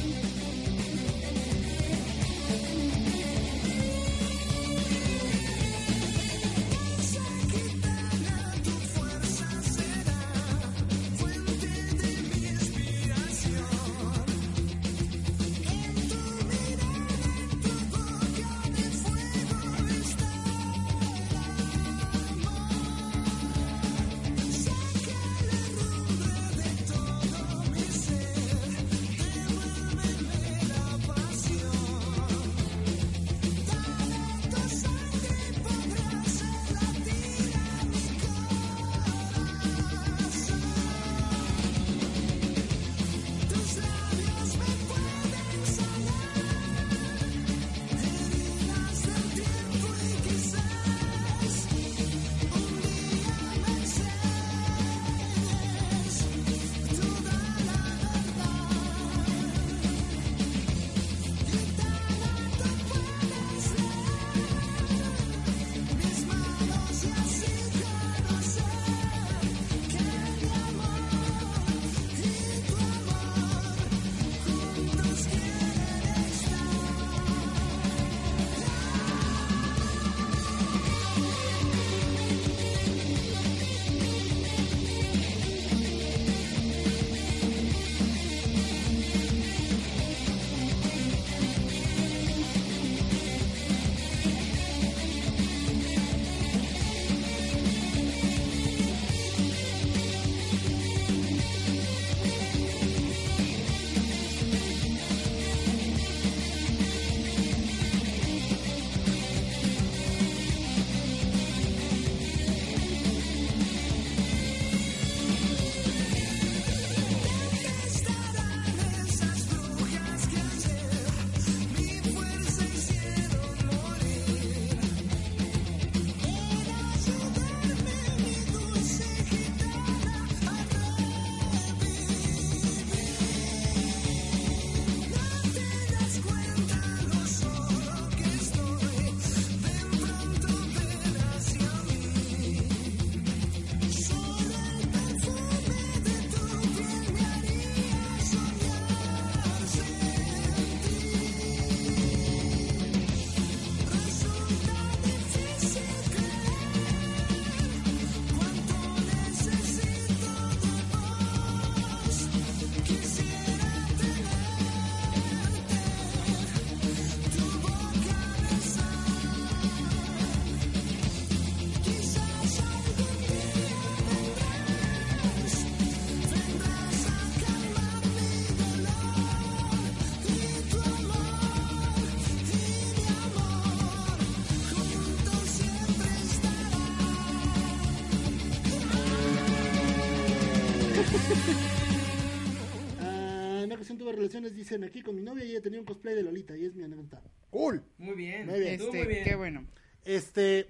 Tuve relaciones, dicen aquí con mi novia y ella tenía un cosplay de Lolita y es mi anécdota. Cool. Muy bien. Muy bien. Estuvo Este, muy bien. qué bueno. Este,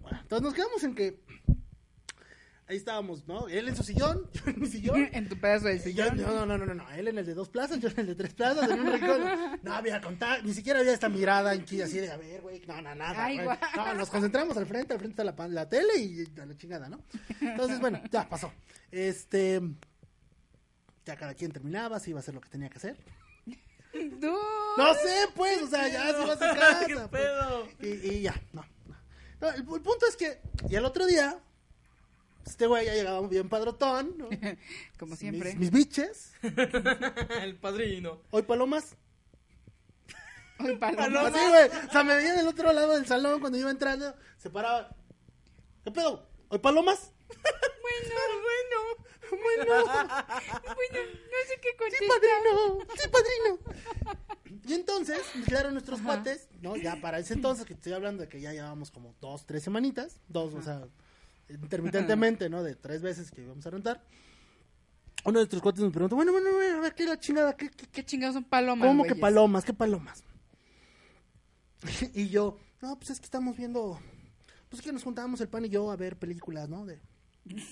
bueno, entonces nos quedamos en que ahí estábamos, ¿no? Él en su sillón, yo en mi sillón. En tu pedazo de Y yo- sillón. no, no, no, no, no, él en el de dos plazas, yo en el de tres plazas, en un rincón. No había contacto, ni siquiera había esta mirada aquí así de, a ver, güey, no, no, nada. Ay. No, nos concentramos al frente, al frente está la, pan- la tele y a la chingada, ¿no? Entonces, bueno, ya pasó. Este, ya cada quien terminaba, se iba a hacer lo que tenía que hacer. Tú. No sé, pues, o sea, ya se iba a su casa. ¿Qué pues. pedo? Y, y ya, no. no. No, el, el punto es que, y al otro día, este güey ya llegaba bien padrotón, ¿no? Como siempre. Mis, mis biches, El padrino. hoy palomas. Hoy paloma. Paloma. Así, güey. O sea, me veía del otro lado del salón cuando iba entrando, se paraba. ¿Qué pedo? ¿Hoy palomas? Bueno, bueno. Bueno. Bueno, no sé qué Sí, contestar. padrino. Sí, padrino. Y entonces, claro, nuestros cuates, ¿no? Ya para ese entonces, que estoy hablando de que ya llevábamos como dos, tres semanitas, dos, o sea, intermitentemente, ¿no? De tres veces que íbamos a rentar. Uno de nuestros cuates nos preguntó, bueno, bueno, bueno, a ver, ¿qué es la chingada? ¿Qué, qué, ¿Qué chingados son palomas? ¿Cómo que palomas? ¿Qué palomas? y yo, no, pues es que estamos viendo, pues es que nos juntábamos el pan y yo a ver películas, ¿no? De,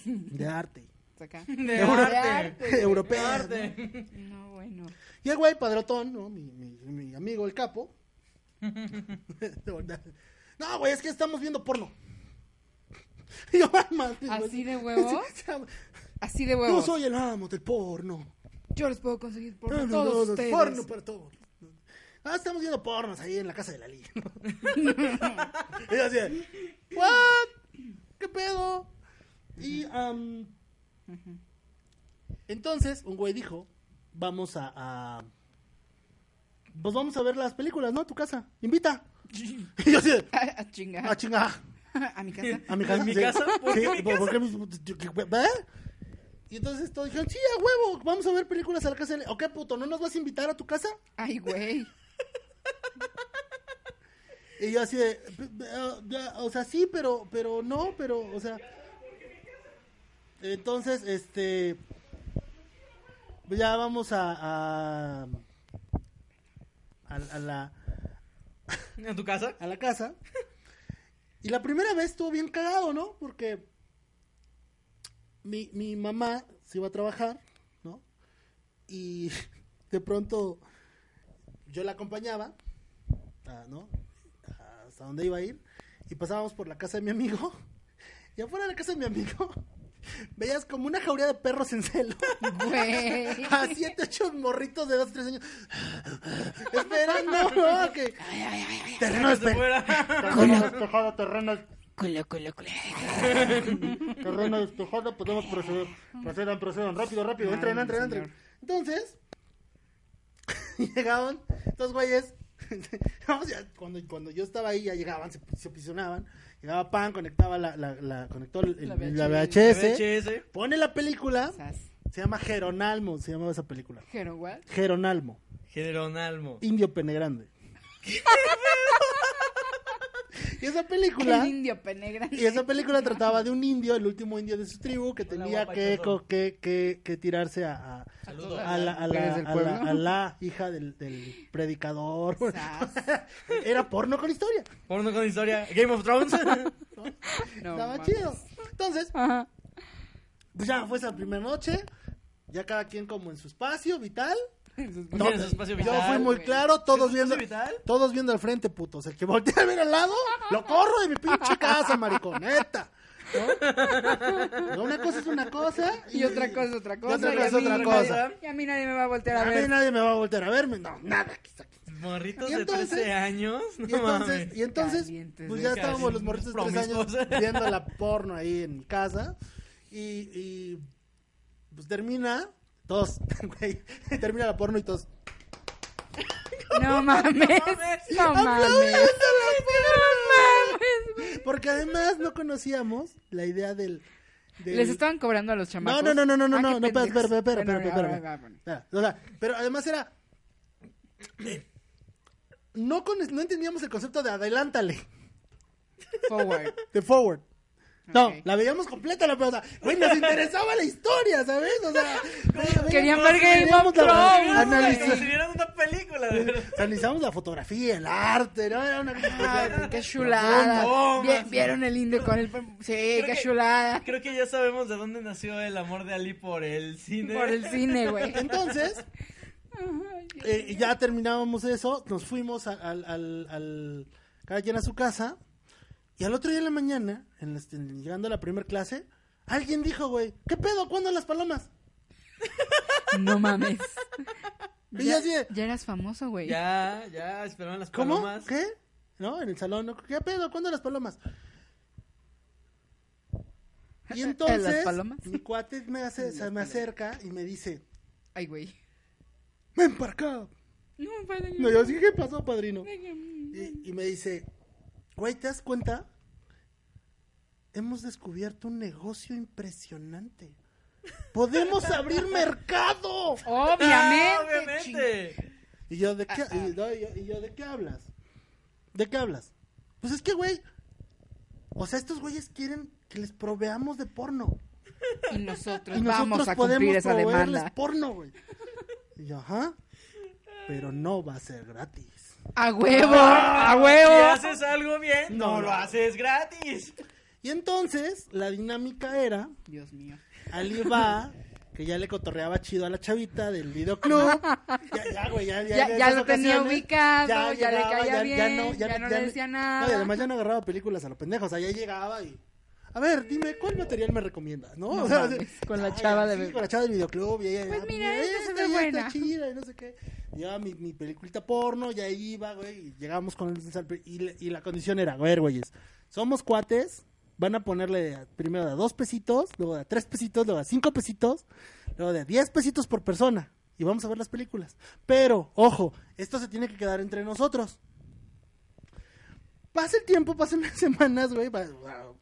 de arte. Acá. De arte. Europeas. De ¿no? arte. No, bueno. Y el güey, padrotón, ¿no? Mi, mi, mi amigo, el capo. no, güey, es que estamos viendo porno. Y yo. ¿Así de huevo? Sí, sí, Así de Yo huevos. soy el amo del porno. Yo les puedo conseguir por No, no, todos no, no, ustedes. Porno para todos. Ah, estamos viendo pornos ahí en la casa de la liga. y yo así, de, ¿what? ¿Qué pedo? Y, am, entonces, un güey dijo, vamos a, a- pues vamos a ver las películas, ¿no? A tu casa, invita. y yo así, de, A, a chingar. ah, chinga, A mi casa. a mi casa. ¿En mi sí. casa? ¿Por Sí, qué mi ¿por- por qué mis- yo- qué- ¿eh? Y entonces todos dijeron, sí, a huevo, vamos a ver películas a la casa. ¿O qué, puto? ¿No nos vas a invitar a tu casa? Ay, güey. Y yo así de, "P- p- ah, ya, o sea, sí, pero, pero no, pero, o sea. Entonces, este, ya vamos a, a, a, a la, ¿En tu casa? a la casa. Y la primera vez estuvo bien cagado, ¿no? Porque mi, mi mamá se iba a trabajar, ¿no? Y de pronto yo la acompañaba, ¿no? Hasta donde iba a ir. Y pasábamos por la casa de mi amigo. Y afuera de la casa de mi amigo veías como una jauría de perros en celo. Güey. A siete, ocho morritos de dos, tres años. Esperando, ¿no? Que... Terreno Se despejado. fuera. Terreno despejado, terreno, Culo, culo, culo. terreno despejado, podemos proceder. Procedan, procedan, rápido, rápido, entren, Ay, entren, entren. Entonces, llegaban dos güeyes. cuando, cuando yo estaba ahí, ya llegaban, se, se. Llegaba Pan, conectaba la, la, la, conectó el- La la VHS. Pone la película, Sas. se llama Geronalmo, se llamaba esa película. Geronalmo, Generonalmo. Indio Pene Grande. y esa película... El indio penegrante. Y esa película trataba de un indio, el último indio de su tribu, que tenía que, que, que, que tirarse a, a, Saludos. a la, a, la, Mujeres del a, la, pueblo. a la hija del, del predicador. Era porno con historia. Porno con historia. Game of Thrones. No, Estaba mames. chido. Entonces, Ajá. pues ya fue esa primera noche. Ya cada quien como en su espacio vital. No, en su espacio Yo fui muy güey. claro, todos ¿En su viendo, vital? todos viendo al frente, putos. El que voltea a ver al lado, lo corro de mi pinche casa, mariconeta. Una cosa es una cosa. Y otra cosa, otra y cosa. otra y cosa a es mí otra nadie- cosa. Y a mí nadie me va a voltear a A mí ver. nadie me va a voltear a verme. No, nada. aquí está. Morritos de entonces- 13 años. No Y entonces, mames. y entonces Calientes pues ya estábamos los morritos de tres años promiscuos. viendo la porno ahí en mi casa. Y, y pues termina, todos, güey, termina la porno y todos. No mames. No mames. Porque además no conocíamos la idea del. del- Les estaban cobrando a los No, chamacos. no, no, no, no, no, Ah, no, qué no, espera, espera, espera, espera, espera, o sea, pero además era. No, con, no entendíamos el concepto de adelántale, Forward. de forward. No, la veíamos completa la pelota. Güey, nos interesaba la historia, ¿sabes? O sea, güey, Querían ver Game of Thrones, una película. de. Analizamos la fotografía, el arte, ¿no? Era una Ay, qué chulada. ¿Vieron el indio con el... Sí, qué que- chulada. Creo que ya sabemos de dónde nació el amor de Ali por el cine. Por el cine, güey. Entonces, eh, ya terminábamos eso, nos fuimos a- al, al, al- cada quien a su casa, y al otro día en la mañana, en la- en- llegando a la primera clase, alguien dijo, güey, ¿qué pedo? ¿Cuándo las palomas? No mames. Y así de, Ya eras famoso, güey. Ya, ya, esperaban las ¿cómo? palomas. ¿Qué? ¿No? En el salón, ¿no? ¿qué pedo? ¿Cuándo las palomas? Y entonces, ¿Las palomas? mi cuate me, hace- se me acerca y me dice, Ay, güey. ven para acá. No, padre. No, yo así, ¿qué pasó, padrino? Y, y me dice, güey, ¿te das cuenta? Hemos descubierto un negocio impresionante. Podemos abrir mercado. Obviamente. Ah, obviamente. Y yo, ¿de qué, Ah, ah. y yo- y ¿de qué hablas? ¿De qué hablas? Pues es que, güey, o sea, estos güeyes quieren que les proveamos de porno. Y nosotros, Y vamos nosotros a podemos cumplir esa proveerles demanda. porno, güey. Y yo, ajá. Pero no va a ser gratis. A huevo, a Si huevo. haces algo bien, no, No, lo no. haces gratis. Y entonces, la dinámica era Dios mío. Ali va, que ya le cotorreaba chido a la chavita del videoclub. Ya, ya, güey, ya, ya, Ya- ya lo tenía ubicado, ya le llegaba, caía bien, ya no le le- decía nada. No, y además ya no agarraba películas a lo pendejo, o sea, ya llegaba y... A ver, dime, ¿cuál material me recomiendas, no? No O sea, mames, con la chava sí, de- con la chava del videoclub y ella... Pues ah, mira, esta se ve ya buena. Está chida y no sé qué. Ya mi, mi peliculita porno, ya iba, güey, y llegamos con el... Y, le- y la condición era, ver, güeyes, somos cuates, van a ponerle primero de dos pesitos, luego de tres pesitos, luego de cinco pesitos, luego de diez pesitos por persona. Y vamos a ver las películas. Pero, ojo, esto se tiene que quedar entre nosotros. Pasa el tiempo, pasan las semanas, güey.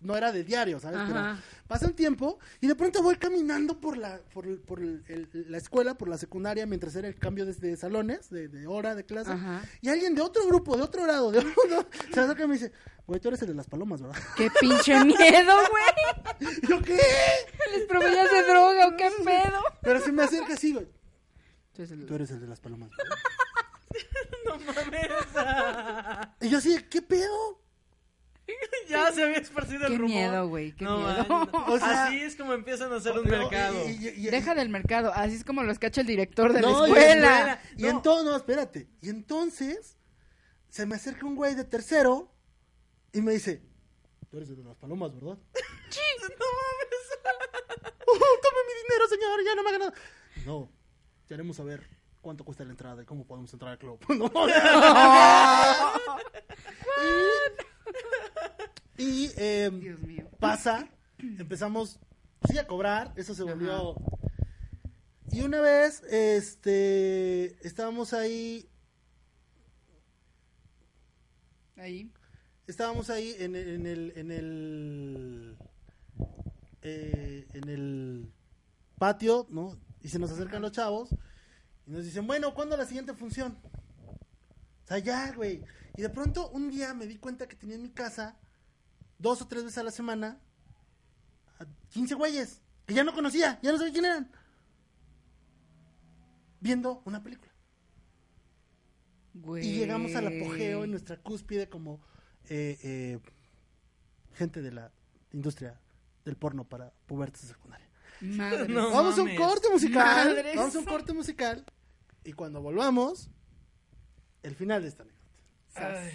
No era de diario, ¿sabes? Ajá. Pero pasa el tiempo y de pronto voy caminando por la por, por el- el- la escuela, por la secundaria, mientras era el cambio de, de salones, de, de hora de clase. Ajá. Y alguien de otro grupo, de otro grado, de otro, se acerca y me dice, güey, tú eres el de las palomas, ¿verdad? Qué pinche miedo, güey. Yo, ¿qué? ¿Les proveías de droga o qué pedo? Pero se me acerca así, güey. Tú eres el- Tú eres el de las palomas. ¿verdad?". No mames. Y yo así, ¿qué pedo? ya se había esparcido el Qué rumor. miedo, güey, qué No, miedo. no. O sea- Así es como empiezan a hacer un No, mercado. y- y- y- Deja del mercado, así es como los cacha el director de No, la escuela. Y entonces, no, espérate. Y entonces, se me acerca un güey de tercero y me dice, tú eres de las palomas, ¿verdad? No mames. ¡Oh, tome mi dinero, señor! Ya no me haga nada. No, ya haremos saber cuánto cuesta la entrada y cómo podemos entrar al club. No. y y eh, Dios mío. pasa, empezamos sí a cobrar, eso se volvió... Y una vez, este, estábamos ahí, Ahí. estábamos ahí en, el- en el, en el, eh, en el patio, ¿no? Y se nos acercan los chavos y nos dicen, bueno, ¿cuándo la siguiente función? O sea, ya, güey. Y de pronto un día me di cuenta que tenía en mi casa dos o tres veces a la semana a 15 güeyes que ya no conocía, ya no sabía quién eran. Viendo una película. Güey. Y llegamos al apogeo en nuestra cúspide como eh, eh, gente de la industria del porno para pubertas de secundaria. Madre. No. Vamos a un corte musical. Madres. Vamos a un corte musical. Y cuando volvamos, el final de esta anécdota. Ay,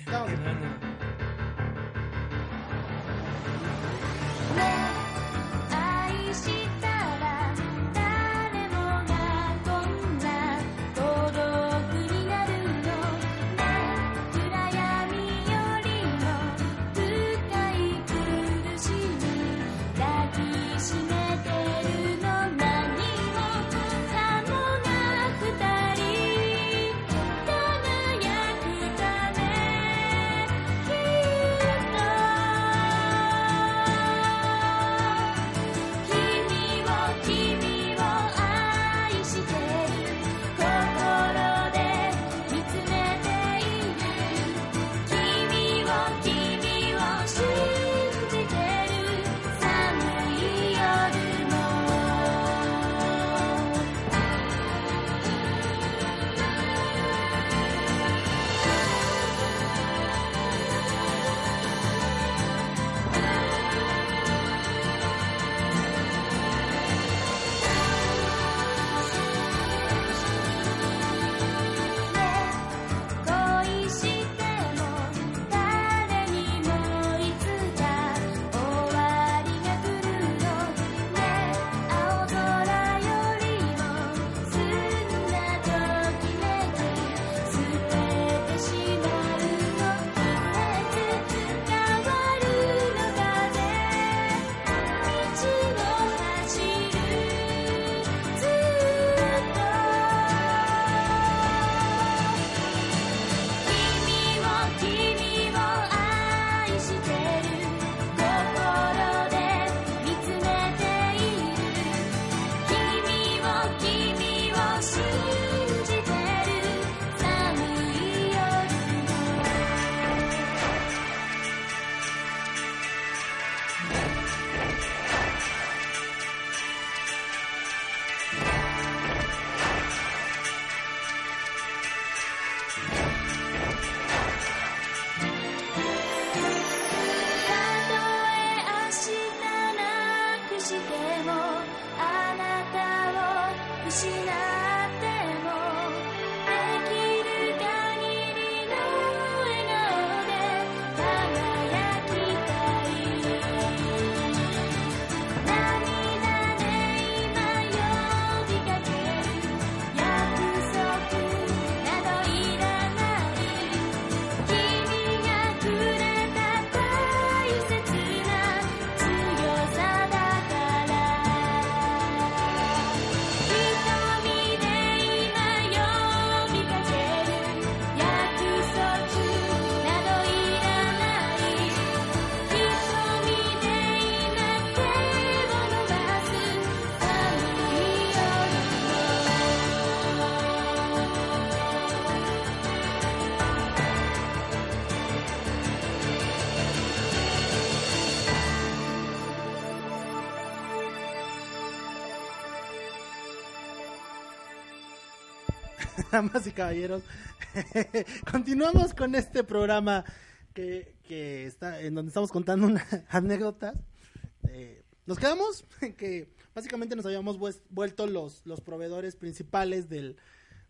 Damas y caballeros, continuamos con este programa que, que está en donde estamos contando unas anécdotas. Eh, nos quedamos en que básicamente nos habíamos vuelto los, los proveedores principales del,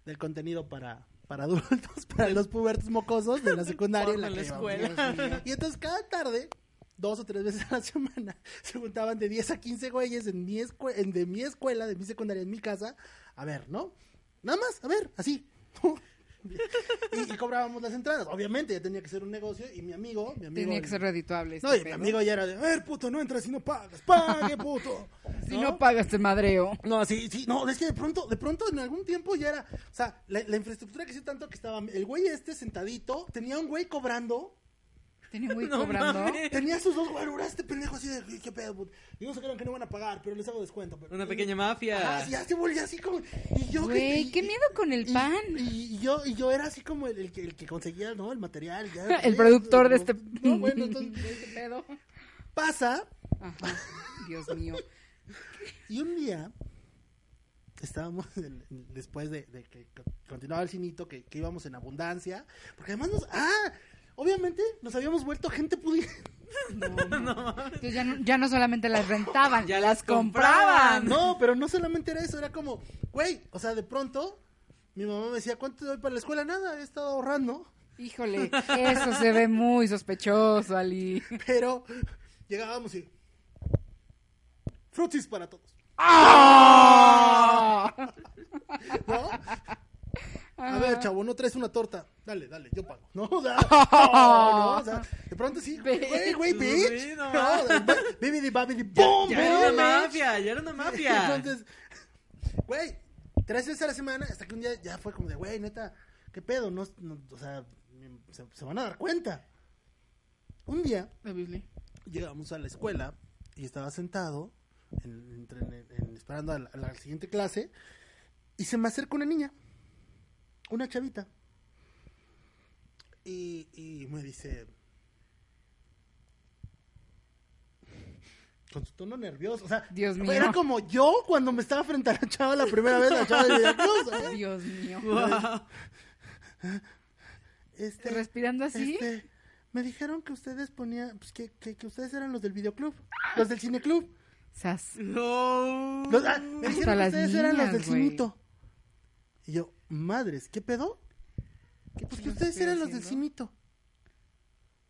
del contenido para, para adultos, para los pubertos mocosos de la secundaria. en la escuela. Y entonces cada tarde, dos o tres veces a la semana, se juntaban de 10 a 15 güeyes en mi, en, de mi escuela, de mi secundaria, en mi casa, a ver, ¿no? Nada más, a ver, así. y, y cobrábamos las entradas. Obviamente, ya tenía que ser un negocio. Y mi amigo, mi amigo. Tenía que ser redituable. No, este y mi amigo ya era de, a ver, puto, no entras si no pagas. Pague, puto. Si no pagas, te madreo. No, sí, sí, no, es que de pronto, de pronto en algún tiempo ya era, o sea, la, la infraestructura que hizo tanto que estaba, el güey este sentadito, tenía un güey cobrando, Tenía muy No cobrando. mames. tenía sus dos guaruras, este pendejo así de, qué pedo, puto? y no se crean que no van a pagar, pero les hago descuento. pero- Una pequeña mafia. Ah, sí, ya se volvió así como, y yo, Güey, y- qué miedo con el y- pan. Y, y yo, y yo era así como el, el que, el que conseguía, ¿no? El material. ya, El productor de este, No, bueno, entonces de este pedo. pasa, Ajá. Dios mío. y un día estábamos después de, de que co- continuaba el cinito, que, que íbamos en abundancia, porque además nos... ¡Ah! Obviamente nos habíamos vuelto gente pudiente. Entonces ya no, ya no solamente las rentaban, Ya las las compraban. compraban. No, pero no solamente era eso, era como, güey, o sea, de pronto mi mamá me decía, ¿cuánto te doy para la escuela? Nada, he estado ahorrando. Híjole, eso se ve muy sospechoso, Ali. Pero llegábamos y... Frutis para todos. ¡Ah! ¿No? A ver, chavo, no traes una torta. Dale, dale, yo pago. No, o sea, no, no, o sea, de pronto sí, güey, güey, bitch. No baby, baby, boom, Ya era una mafia, ya era una mafia. Entonces, güey, tres veces a la semana, hasta que un día ya fue como de, güey, neta, ¿qué pedo? No, no, o sea, se, se van a dar cuenta. Un día llegamos a la escuela y estaba sentado en- entre- en- en- esperando a la, a la siguiente clase y se me acerca una niña, una chavita, y, y me dice, con su tono nervioso, o sea, Dios mío. era como yo cuando me estaba frente a la chava la primera vez, la chava de Veracruz, ¿eh? Dios mío. Wow. Este, Respirando así. este, me dijeron que ustedes ponían, pues que, que, que ustedes eran los del videoclub, los del cineclub. Sas. No. Los- ah, me dijeron que las ustedes eran los niñas, del güey. cinito. Y yo, madres, ¿qué pedo? ¿Qué Pues que chingados ustedes eran los del cinito.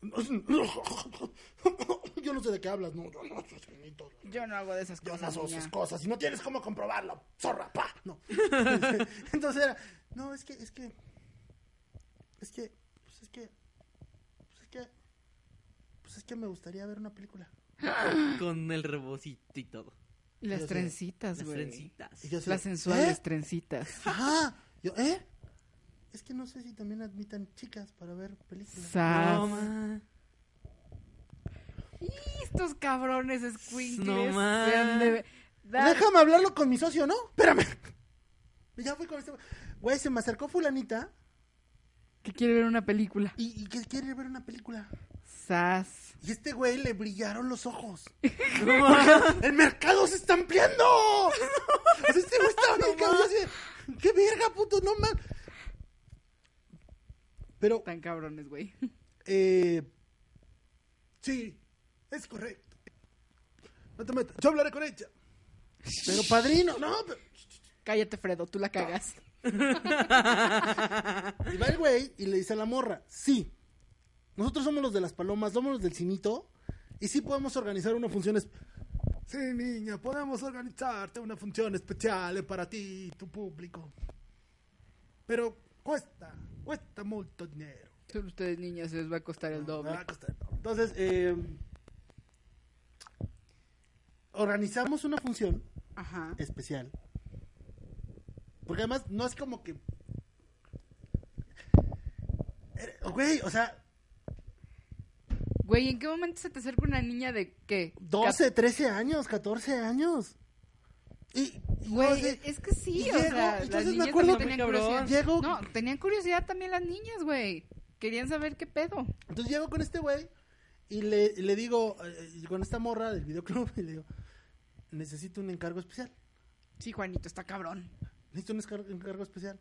Yo no sé de qué hablas, no, yo no soy cinito. Yo no hago de esas Yo no cosas. hago esas cosas y no tienes cómo comprobarlo, zorra, pa, no. Entonces era, no, es que, es que, es que, pues es que, pues es que, pues es que me gustaría ver una película. Con el rebocito y todo. Las trencitas, Las güey. trencitas. Yo así, Las sensuales ¿eh? trencitas. Ajá. Yo, ¿eh? Es que no sé si también admitan chicas para ver películas. Sas. No, ma. Y estos cabrones squinkles. No se han de dar- Déjame hablarlo con mi socio, ¿no? Espérame. Ya fui con este. Güey, se me acercó Fulanita Que quiere ver una película. y, y que quiere ver una película. Sas. Y este güey le brillaron los ojos. El mercado se está ampliando. Este güey estaba bien ¡Qué verga, puto! No man. Pero, Tan cabrones, güey. eh. Sí, es correcto. No te metas. Yo hablaré con ella. Pero padrino, no. pero- Cállate, Fredo, tú la cagas. Y va el güey y le dice a la morra, sí, nosotros somos los de las palomas, somos los del cinito, y sí podemos organizar una función... es- Sí, niña, podemos organizarte una función especial para ti y tu público. Pero cuesta, cuesta mucho dinero. Son ustedes niñas, les va a costar el doble. va a costar. Entonces, eh, organizamos una función Ajá. especial. Porque además no es como que... Eh, Güey, o sea, Güey, ¿en qué momento se te acerca una niña de qué? 12, 13 años, 14 años. Y, Güey, así- es que sí, o llego, sea, las entonces me niñas acuerdo también que- tenían curiosidad. Llego- No, tenían curiosidad también las niñas, güey. Querían saber qué pedo. Entonces llego con este güey y le, y le digo, eh, con esta morra del videoclub, y le digo, necesito un encargo especial. Sí, Juanito, está cabrón. Necesito un escar- encargo especial.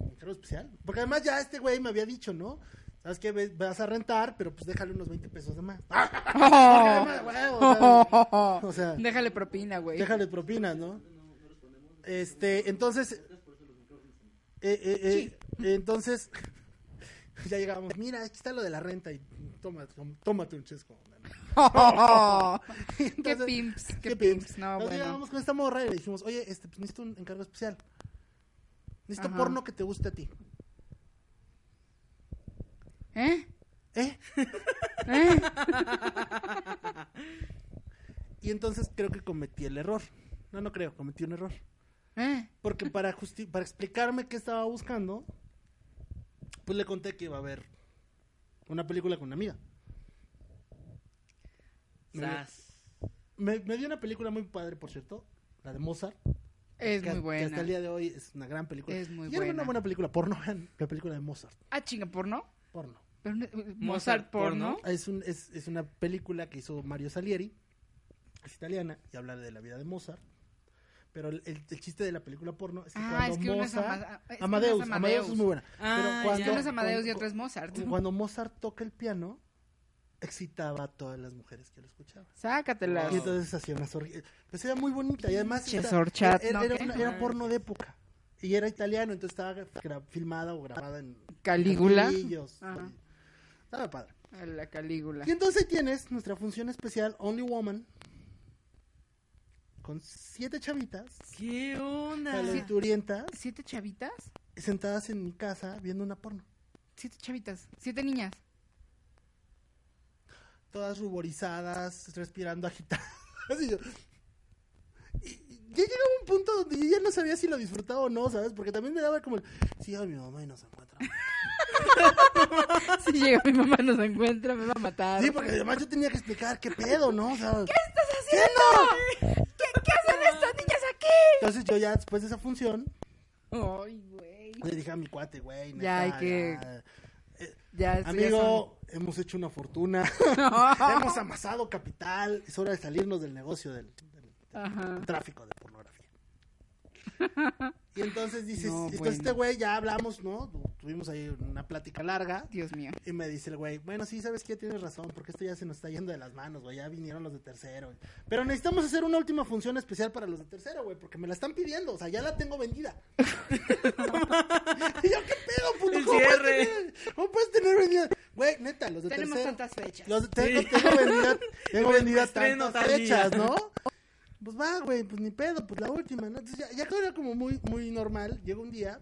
¿Encargo especial? Porque además ya este güey me había dicho, ¿no? ¿Sabes qué? Vas a rentar, pero pues déjale unos 20 pesos de más. O sea, o sea, Déjale propina, güey. déjale propinas, ¿no? Este, entonces... eh, eh, eh, entonces... Ya llegamos, mira, aquí está lo de la renta y toma, tómate un chesco. qué Entonces, pimps, qué, ¿Qué pimps. pimps? No, bueno. llegamos con esta morra y le dijimos, oye, este, pues necesito un encargo especial. Necesito Ajá. porno que te guste a ti. ¿Eh? ¿Eh? ¿Eh? Y entonces creo que cometí el error. No, no creo, cometí un error. ¿Eh? Porque para, justi- para explicarme qué estaba buscando, pues le conté que iba a ver una película con una amiga. Me, me, me dio una película muy padre, por cierto, la de Mozart. Es que, muy que hasta buena. el día de hoy es una gran película. Es muy y era una buena. buena película porno, la película de Mozart. Ah, chinga, ¿porno? Porno. Pero, Mozart Mozart porno. porno. Es, un- es, es una película que hizo Mario Salieri, es italiana, y habla de la vida de Mozart. Pero el, el- el chiste de la película porno es que Ah, cuando es que uno es Mozart... Ama- es que uno es Amadeus, Amadeus. Es muy buena. Ah, pero cuando, Es que uno es Amadeus y cuando- otro es Mozart. Cuando Mozart toca el piano, excitaba a todas las mujeres que lo escuchaban. Sácatelas. Y entonces hacía una sorri- Pues era muy bonita y además era, era, ¿no? era ¿Qué? una- era porno de época. Y era italiano, entonces estaba filmada o grabada en Calígula. castillos. Estaba padre. A La Calígula. Y entonces tienes nuestra función especial Only Woman con siete chavitas ¿Qué onda? calenturientas ¿Siete chavitas? sentadas en mi casa viendo una porno. Siete chavitas. Siete niñas. Todas ruborizadas, respirando agitadas. Y yo- ya llegaba un punto donde yo ya no sabía si lo disfrutaba o no, ¿sabes? Porque también me daba como el... Sí, ay, mi mamá y no se encuentra. Si llega mi mamá nos encuentra, me va a matar. Sí, porque además yo tenía que explicar qué pedo, ¿no? O sea, ¿Qué estás haciendo? ¿Qué, qué hacen estas niñas aquí? entonces yo ya después de esa función Ay, güey. le dije a mi cuate, güey, Ya hay que- ya, Ya, esto ya Amigo, hemos hecho una fortuna. hemos amasado capital. Es hora de salirnos del negocio del Ajá. tráfico de pornografía. Y entonces dices, No, entonces bueno. este güey ya hablamos, ¿no? Tuvimos ahí una plática larga. Dios mío. Y me dice el güey, bueno, sí, sabes que tienes razón, porque esto ya se nos está yendo de las manos, güey, ya vinieron los de tercero. güey. Pero necesitamos hacer una última función especial para los de tercero, güey, porque me la están pidiendo, o sea, ya la tengo vendida. y yo, ¿qué pedo, puto? El ¿Cómo puedes, cierre. tener, ¿Cómo puedes tener vendida? Güey, neta, los de Tenemos tercero. tantas fechas. Los, tengo, Sí. tengo vendida, tengo vendida tantas fechas. ¿no? Pues va, güey, pues ni pedo, pues la última, ¿no? Entonces ya, ya era como muy, muy normal, llegó un día,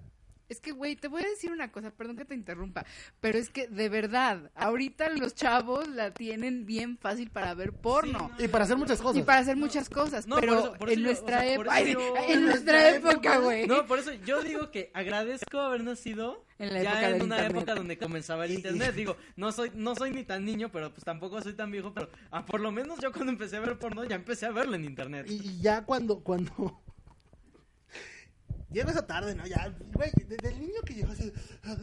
Es que, güey, te voy a decir una cosa, perdón que te interrumpa, pero es que de verdad, ahorita los chavos la tienen bien fácil para ver porno. y para hacer muchas cosas. Y para hacer muchas cosas, No, por pero eso- por eso en yo- nuestra o sea, por yo- en nuestra época, güey. No, por eso yo digo que agradezco haber nacido En la ya época en una internet. época donde comenzaba el internet. Digo, no soy, no soy ni tan niño, pero pues tampoco soy tan viejo, pero ah, por lo menos yo cuando empecé a ver porno ya empecé a verlo en internet. Y, y ya cuando, cuando Llego esa tarde, ¿no? Ya, güey, desde el niño que llegó así.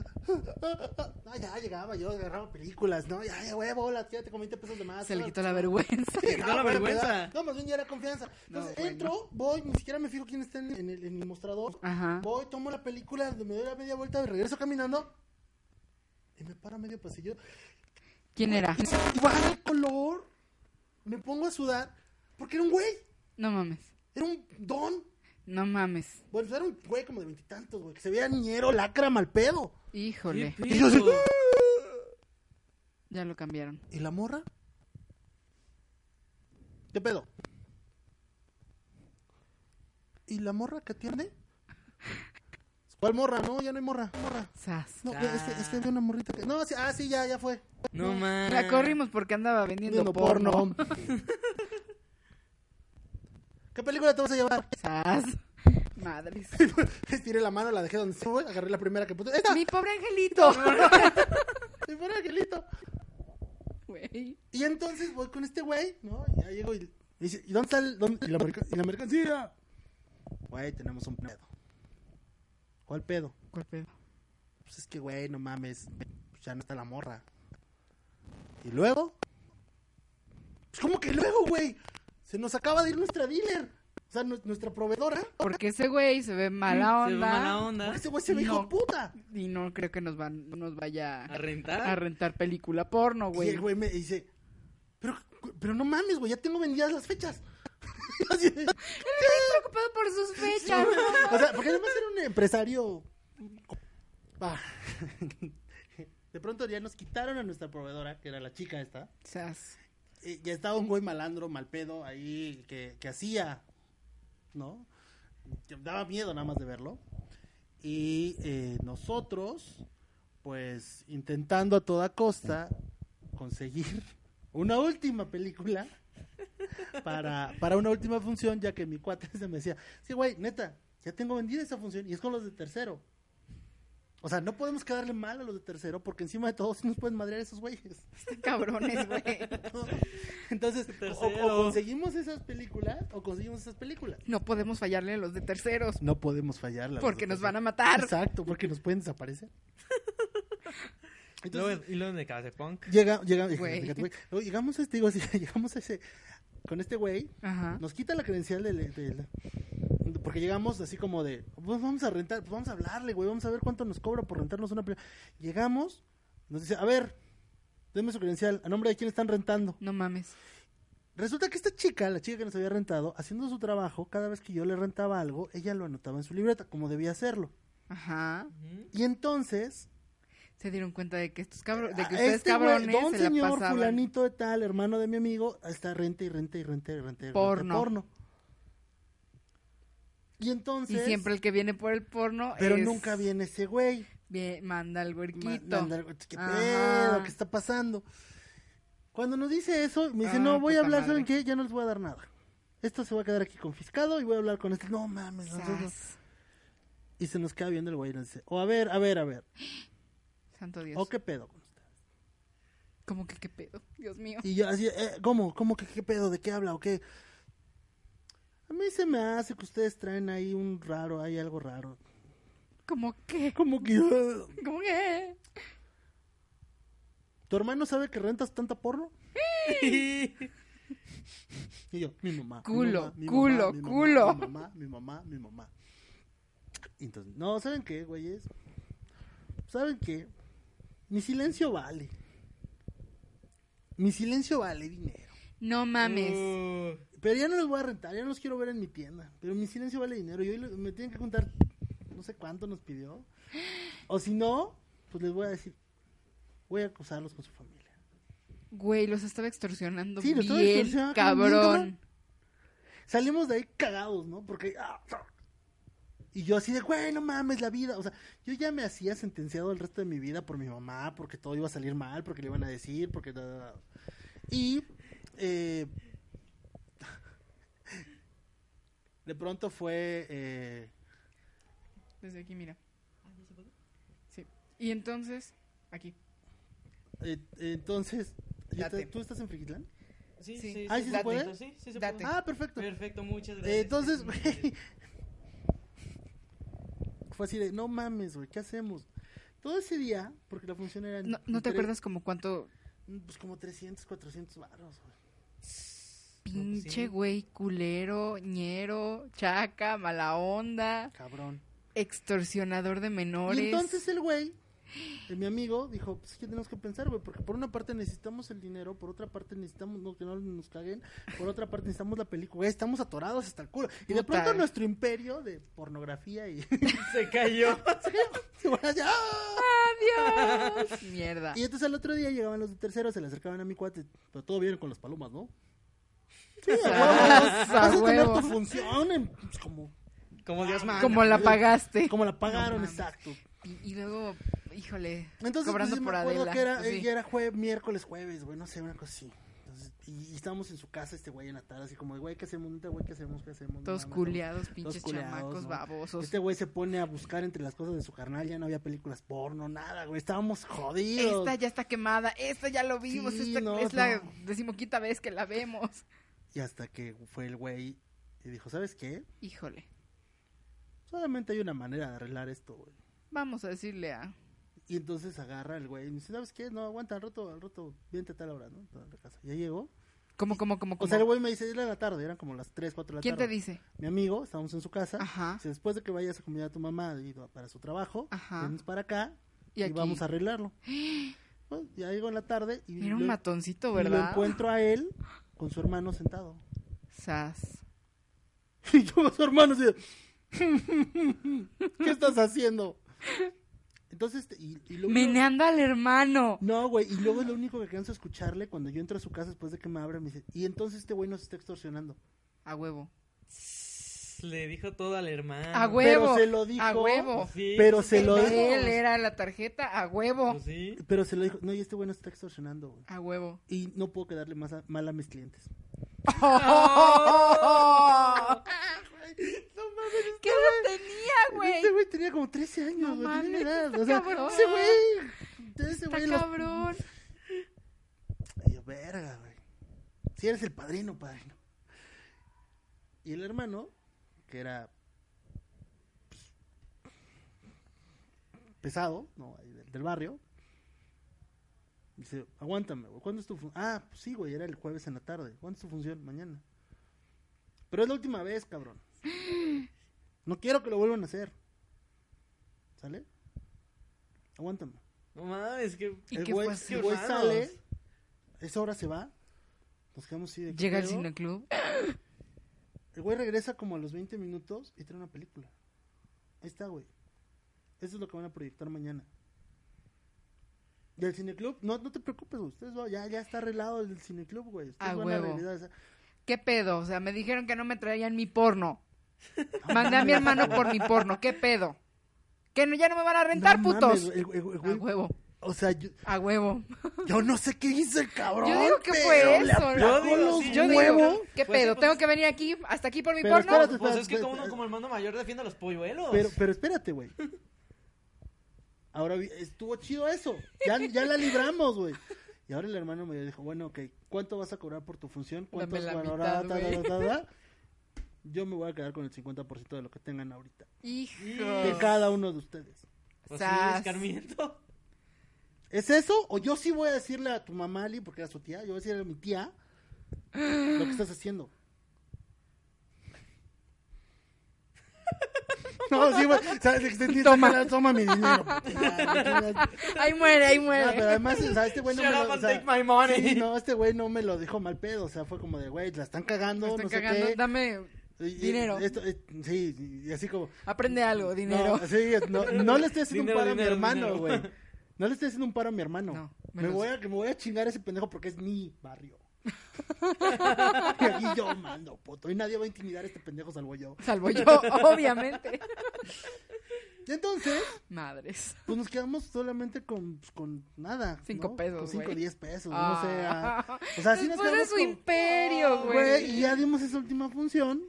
No, ya llegaba yo, agarraba películas, ¿no? Ya, ya, huevo, hola, ya te con 20 pesos de más. Se le quitó la vergüenza. Sí, quitó la pero vergüenza. me da- No, más bien ya era confianza. No, Entonces entro, voy, ni siquiera me fijo quién está en, en el, en el mostrador. Ajá. Voy, tomo la película, me doy la media vuelta, me regreso caminando. Y me paro a medio pasillo. ¿Quién era? Baja el color. Me pongo a sudar. Porque era un güey. No mames. Era un don. No mames. Bueno, era un güey como de veintitantos, güey, que se veía niñero, lacra, mal pedo. Híjole. ¿Qué Y yo así? Ya lo cambiaron. ¿Y la morra? ¿Qué pedo? ¿Y la morra que atiende? ¿Cuál morra? No, ya no hay morra. morra. Sas. No, es que, es que había una morrita que... No, sí, ah, sí, ya, ya fue. No mames. La corrimos porque andaba vendiendo Viendo porno. porno. ¿Qué película te vas a llevar? Sas. Madres. Estiré la mano, la dejé donde estuvo, agarré la primera que puse. ¡Esta! Mi pobre angelito. Mi pobre angelito. Güey. Y entonces voy con este güey, ¿no? Y ya llego y dice, ¿y dónde está el, dónde- y la, y la mercancía? Güey, tenemos un pedo. ¿Cuál pedo? ¿Cuál pedo? Pues es que, güey, no mames, ya no está la morra. ¿Y luego? Pues ¿cómo que luego, güey? Se nos acaba de ir nuestra dealer. O sea, nu- nuestra proveedora. Porque ese güey se ve mala Se ve onda. mala onda. Ese güey se dijo No. puta. Y no creo que nos, van, nos vaya ¿A rentar? a rentar película porno, Y güey. el güey me dice, pero, pero no mames, güey, ya tengo vendidas las fechas. Así de- preocupado por sus fechas. o sea, porque además era un empresario. Ah. De pronto ya nos quitaron a nuestra proveedora, que era la chica esta. Sas. Ya estaba un güey malandro, mal pedo ahí, que, que hacía, ¿no? Daba miedo nada más de verlo. Y eh, nosotros, pues, intentando a toda costa conseguir una última película para, para una última función, ya que mi cuate se me decía, sí, güey, neta, ya tengo vendida esa función y es con los de tercero. O sea, no podemos quedarle mal a los de tercero porque encima de todo sí nos pueden madrear esos güeyes. Cabrones, güey. Entonces, o, conseguimos esas películas o conseguimos esas películas. No podemos fallarle a los de terceros. No podemos fallar. Porque nos van a matar. Exacto, porque nos pueden desaparecer. Entonces, Luego- y luego de casa de punk. llega, llega. Luego llegamos a este, digo así, llegamos a ese, con este güey, Ajá. nos quita la credencial del, del- porque llegamos así como de, pues vamos a rentar, pues vamos a hablarle, güey, vamos a ver cuánto nos cobra por rentarnos una película. Llegamos, nos dice, a ver, denme su credencial, a nombre de quién están rentando. No mames. Resulta que esta chica, la chica que nos había rentado, haciendo su trabajo, cada vez que yo le rentaba algo, ella lo anotaba en su libreta, como debía hacerlo. Ajá. Y entonces, Se dieron cuenta de que estos cabrones, de que ustedes este cabrones don se la señor pasaban. fulanito de tal, hermano de mi amigo, está renta y renta y renta y renta y renta Porno. porno. Y entonces, Y siempre el que viene por el porno pero es- nunca viene ese güey. Vie- manda Ma- huerquito. manda algo, ¿Qué Ajá. pedo? ¿Qué está pasando? Cuando nos dice eso, me dice, Ah, no, voy a hablar, madre. ¿saben qué? Ya no les voy a dar nada. Esto se va a quedar aquí confiscado y voy a hablar con este. No mames, Sas. Y se nos queda viendo el güey y nos dice, o a ver, a ver, a ver, Santo Dios. o qué pedo con ustedes. ¿Cómo que qué pedo? Dios mío. Y yo así, eh, ¿cómo? ¿Cómo que qué pedo? ¿De qué habla o qué? A mí se me hace que ustedes traen ahí un raro, hay algo raro. ¿Cómo qué? ¿Cómo que? ¿Cómo qué? ¿Tu hermano sabe que rentas tanta porno? Y yo, mi mamá. mi Culo, mamá, mi culo, mamá, mi mamá, culo. Mi mamá, mi mamá, mi mamá. Y Entonces, no, ¿saben qué, güeyes? ¿Saben qué? Mi silencio vale. Mi silencio vale dinero. No mames. Uh, Pero ya no los voy a rentar, ya no los quiero ver en mi tienda. Pero mi silencio vale dinero. Y hoy me tienen que contar no sé cuánto nos pidió. O si no, pues les voy a decir, voy a acusarlos con su familia. Güey, los estaba extorsionando Sí, los estaba bien, extorsionando, cabrón. Salimos de ahí cagados, ¿no? Porque... ah, y yo así de, güey, no mames, la vida. O sea, yo ya me hacía sentenciado el resto de mi vida por mi mamá, porque todo iba a salir mal, porque le iban a decir, porque... da, da, da. Y... eh, de pronto fue... eh, Desde aquí, mira. Sí. Y entonces, aquí. eh, entonces... ¿ya Date. te- ¿Tú estás en Friquitlán? sí, Sí. sí, Ah, sí, ¿sí se puede? Sí, sí se Date. puede. Ah, perfecto. Perfecto, muchas Eh, gracias. entonces, güey. Fue así de, no mames, güey, ¿qué hacemos? Todo ese día, porque la función era... en- ¿No, no te acuerdas como cuánto Pues como 300, 400 baros, güey. Pinche sí. güey culero, ñero, chaca, mala onda, Cabrón. extorsionador de menores? Y entonces el güey mi amigo dijo, pues es que tenemos que pensar, güey, porque por una parte necesitamos el dinero, por otra parte necesitamos no, que no nos caguen, por otra parte necesitamos la película, güey, estamos atorados hasta el culo. Y de pronto nuestro imperio de pornografía y... Se cayó. se van allá. ¡Adiós! Mierda. Y entonces al otro día llegaban los de tercero, se le acercaban a mi cuate, pero todo bien con las palomas, ¿no? Sí, a huevo, vas A tener tu función, en- pues, como, Como Dios manda. Como la pagaste. como la pagaron, mames. exacto. Y, y luego, híjole, Entonces, cobrando pues, sí por me acuerdo Adela. que era, Pues sí. era jue- miércoles, jueves, güey, no sé, una cosa así. Entonces, y, y estábamos en su casa, este güey en la tarde, así como, de, güey, ¿qué hacemos? Neta, güey, ¿qué hacemos? ¿Qué hacemos? No Todos culiados, pinches culiados, chamacos ¿no? babosos. Este güey se pone a buscar entre las cosas de su carnal, ya no había películas porno, nada, güey, estábamos jodidos. Esta ya está quemada, esta ya lo vimos, Sí, esta no, es la no. decimoquinta vez que la vemos. Y hasta que fue el güey y dijo, ¿sabes qué? Híjole, Solamente hay una manera de arreglar esto, güey. vamos a decirle a... Y entonces agarra el güey y me dice, ¿sabes qué? No, aguanta, al rato, al rato, viente a tal hora, ¿no? A la casa. Ya llegó. ¿Cómo, cómo, cómo, O cómo? sea, el güey me dice, era la tarde, eran como las 3, 4 de la ¿Quién tarde. te dice? Mi amigo, estábamos en su casa. Ajá. Dice, después de que vayas a comer a tu mamá para su trabajo, Ajá. vienes para acá Y vamos a arreglarlo. Pues, ya llego en la tarde y, Era un lo, matoncito, y lo ¿verdad? encuentro a él con su hermano sentado. Sas. Y yo, su hermano, así ¿qué estás haciendo? Entonces, este, y, y luego... Meneando al hermano. No, güey, y luego es lo único que alcanzo a escucharle cuando yo entro a su casa después de que me abre, me dice, y entonces este güey nos está extorsionando. A huevo. Le dijo todo al hermano. A huevo. se lo dijo. A huevo. Sí, Pero se lo dijo. Él era la tarjeta, a huevo. Pues sí. Pero se lo dijo, no, y este güey nos está extorsionando, güey. A huevo. Y no puedo quedarle más a- mal a mis clientes. ¿Qué edad tenía, güey? Este güey tenía como 13 años, No güey. mames, edad. está O sea, cabrón. ese güey. Ese Está güey. los- cabrón. Y yo, verga, güey. Si eres el padrino, padrino. Y el hermano, que era pues, pesado, ¿no? Ahí del, del barrio, dice, aguántame, güey. ¿Cuándo es tu función? Ah, pues sí, güey, era el jueves en la tarde. ¿Cuándo es tu función? Mañana. Pero es la última vez, cabrón. No quiero que lo vuelvan a hacer. ¿Sale? Aguántame. No mames, que. ¿Y el qué güey, fue el así? güey sale, esa hora se va, nos quedamos así de ¿qué Llega al pedo? cineclub. El güey regresa como a los 20 minutos y trae una película. Ahí está, güey. Eso es lo que van a proyectar mañana. Del cineclub, no, no te preocupes, güey. Ustedes, ya, ya está arreglado el cineclub, güey. Ustedes A van huevo. ¿Qué pedo? O sea, me dijeron que no me traían mi porno. Mandé a mi hermano por mi porno. ¿Qué pedo? Que no, ya no me van a rentar, No putos. mames, güey, el- el- el a huevo. O sea, yo, A huevo. yo no sé qué hizo el cabrón. Yo digo que fue eso. Yo digo, los sí, Yo huevos. digo, ¿qué Pues sí, pedo? pues- ¿Tengo que venir aquí, hasta aquí por mi porno? espérate, Pues es que como uno como hermano mayor defiende a los polluelos. Pero, pero espérate, güey. Ahora estuvo chido eso. Ya, ya la libramos, güey. Y ahora el hermano me dijo, bueno, ok, ¿cuánto vas a cobrar por tu función? ¿Cuánto vas a cobrar? Yo me voy a quedar con el 50% de lo que tengan ahorita. De Hijo. cada uno de ustedes. Pues. ¿Es eso? O yo sí voy a decirle a tu mamá, Ali, porque era su tía, yo voy a decirle a mi tía lo que estás haciendo. No, sí, güey. ¿Sabes? Toma. Toma. Toma mi dinero. Ahí muere, ahí No, muere. pero además, o sea, este güey no Shut me lo, o and sea, take my money. sí, no, este güey no me lo dijo mal pedo, o sea, fue como de, güey, la están cagando, están no sé cagando. qué. Dame Y- dinero. esto, eh, sí, y así como, Aprende algo, dinero. no, sí, no, no le estoy haciendo Dinero, un paro a mi hermano, güey. No le estoy haciendo un paro a mi hermano. No, me voy a, me voy a chingar a ese pendejo porque es mi barrio. y aquí yo mando, puto. Y nadie va a intimidar a este pendejo salvo yo. Salvo yo, obviamente. Y entonces, Madres. pues nos quedamos solamente con, pues, con nada. Cinco ¿no? pesos, Con cinco, güey. diez pesos, Ah. no sé. ah. O sea, así nos Después de quedamos su con- imperio, güey. y ya dimos esa última función.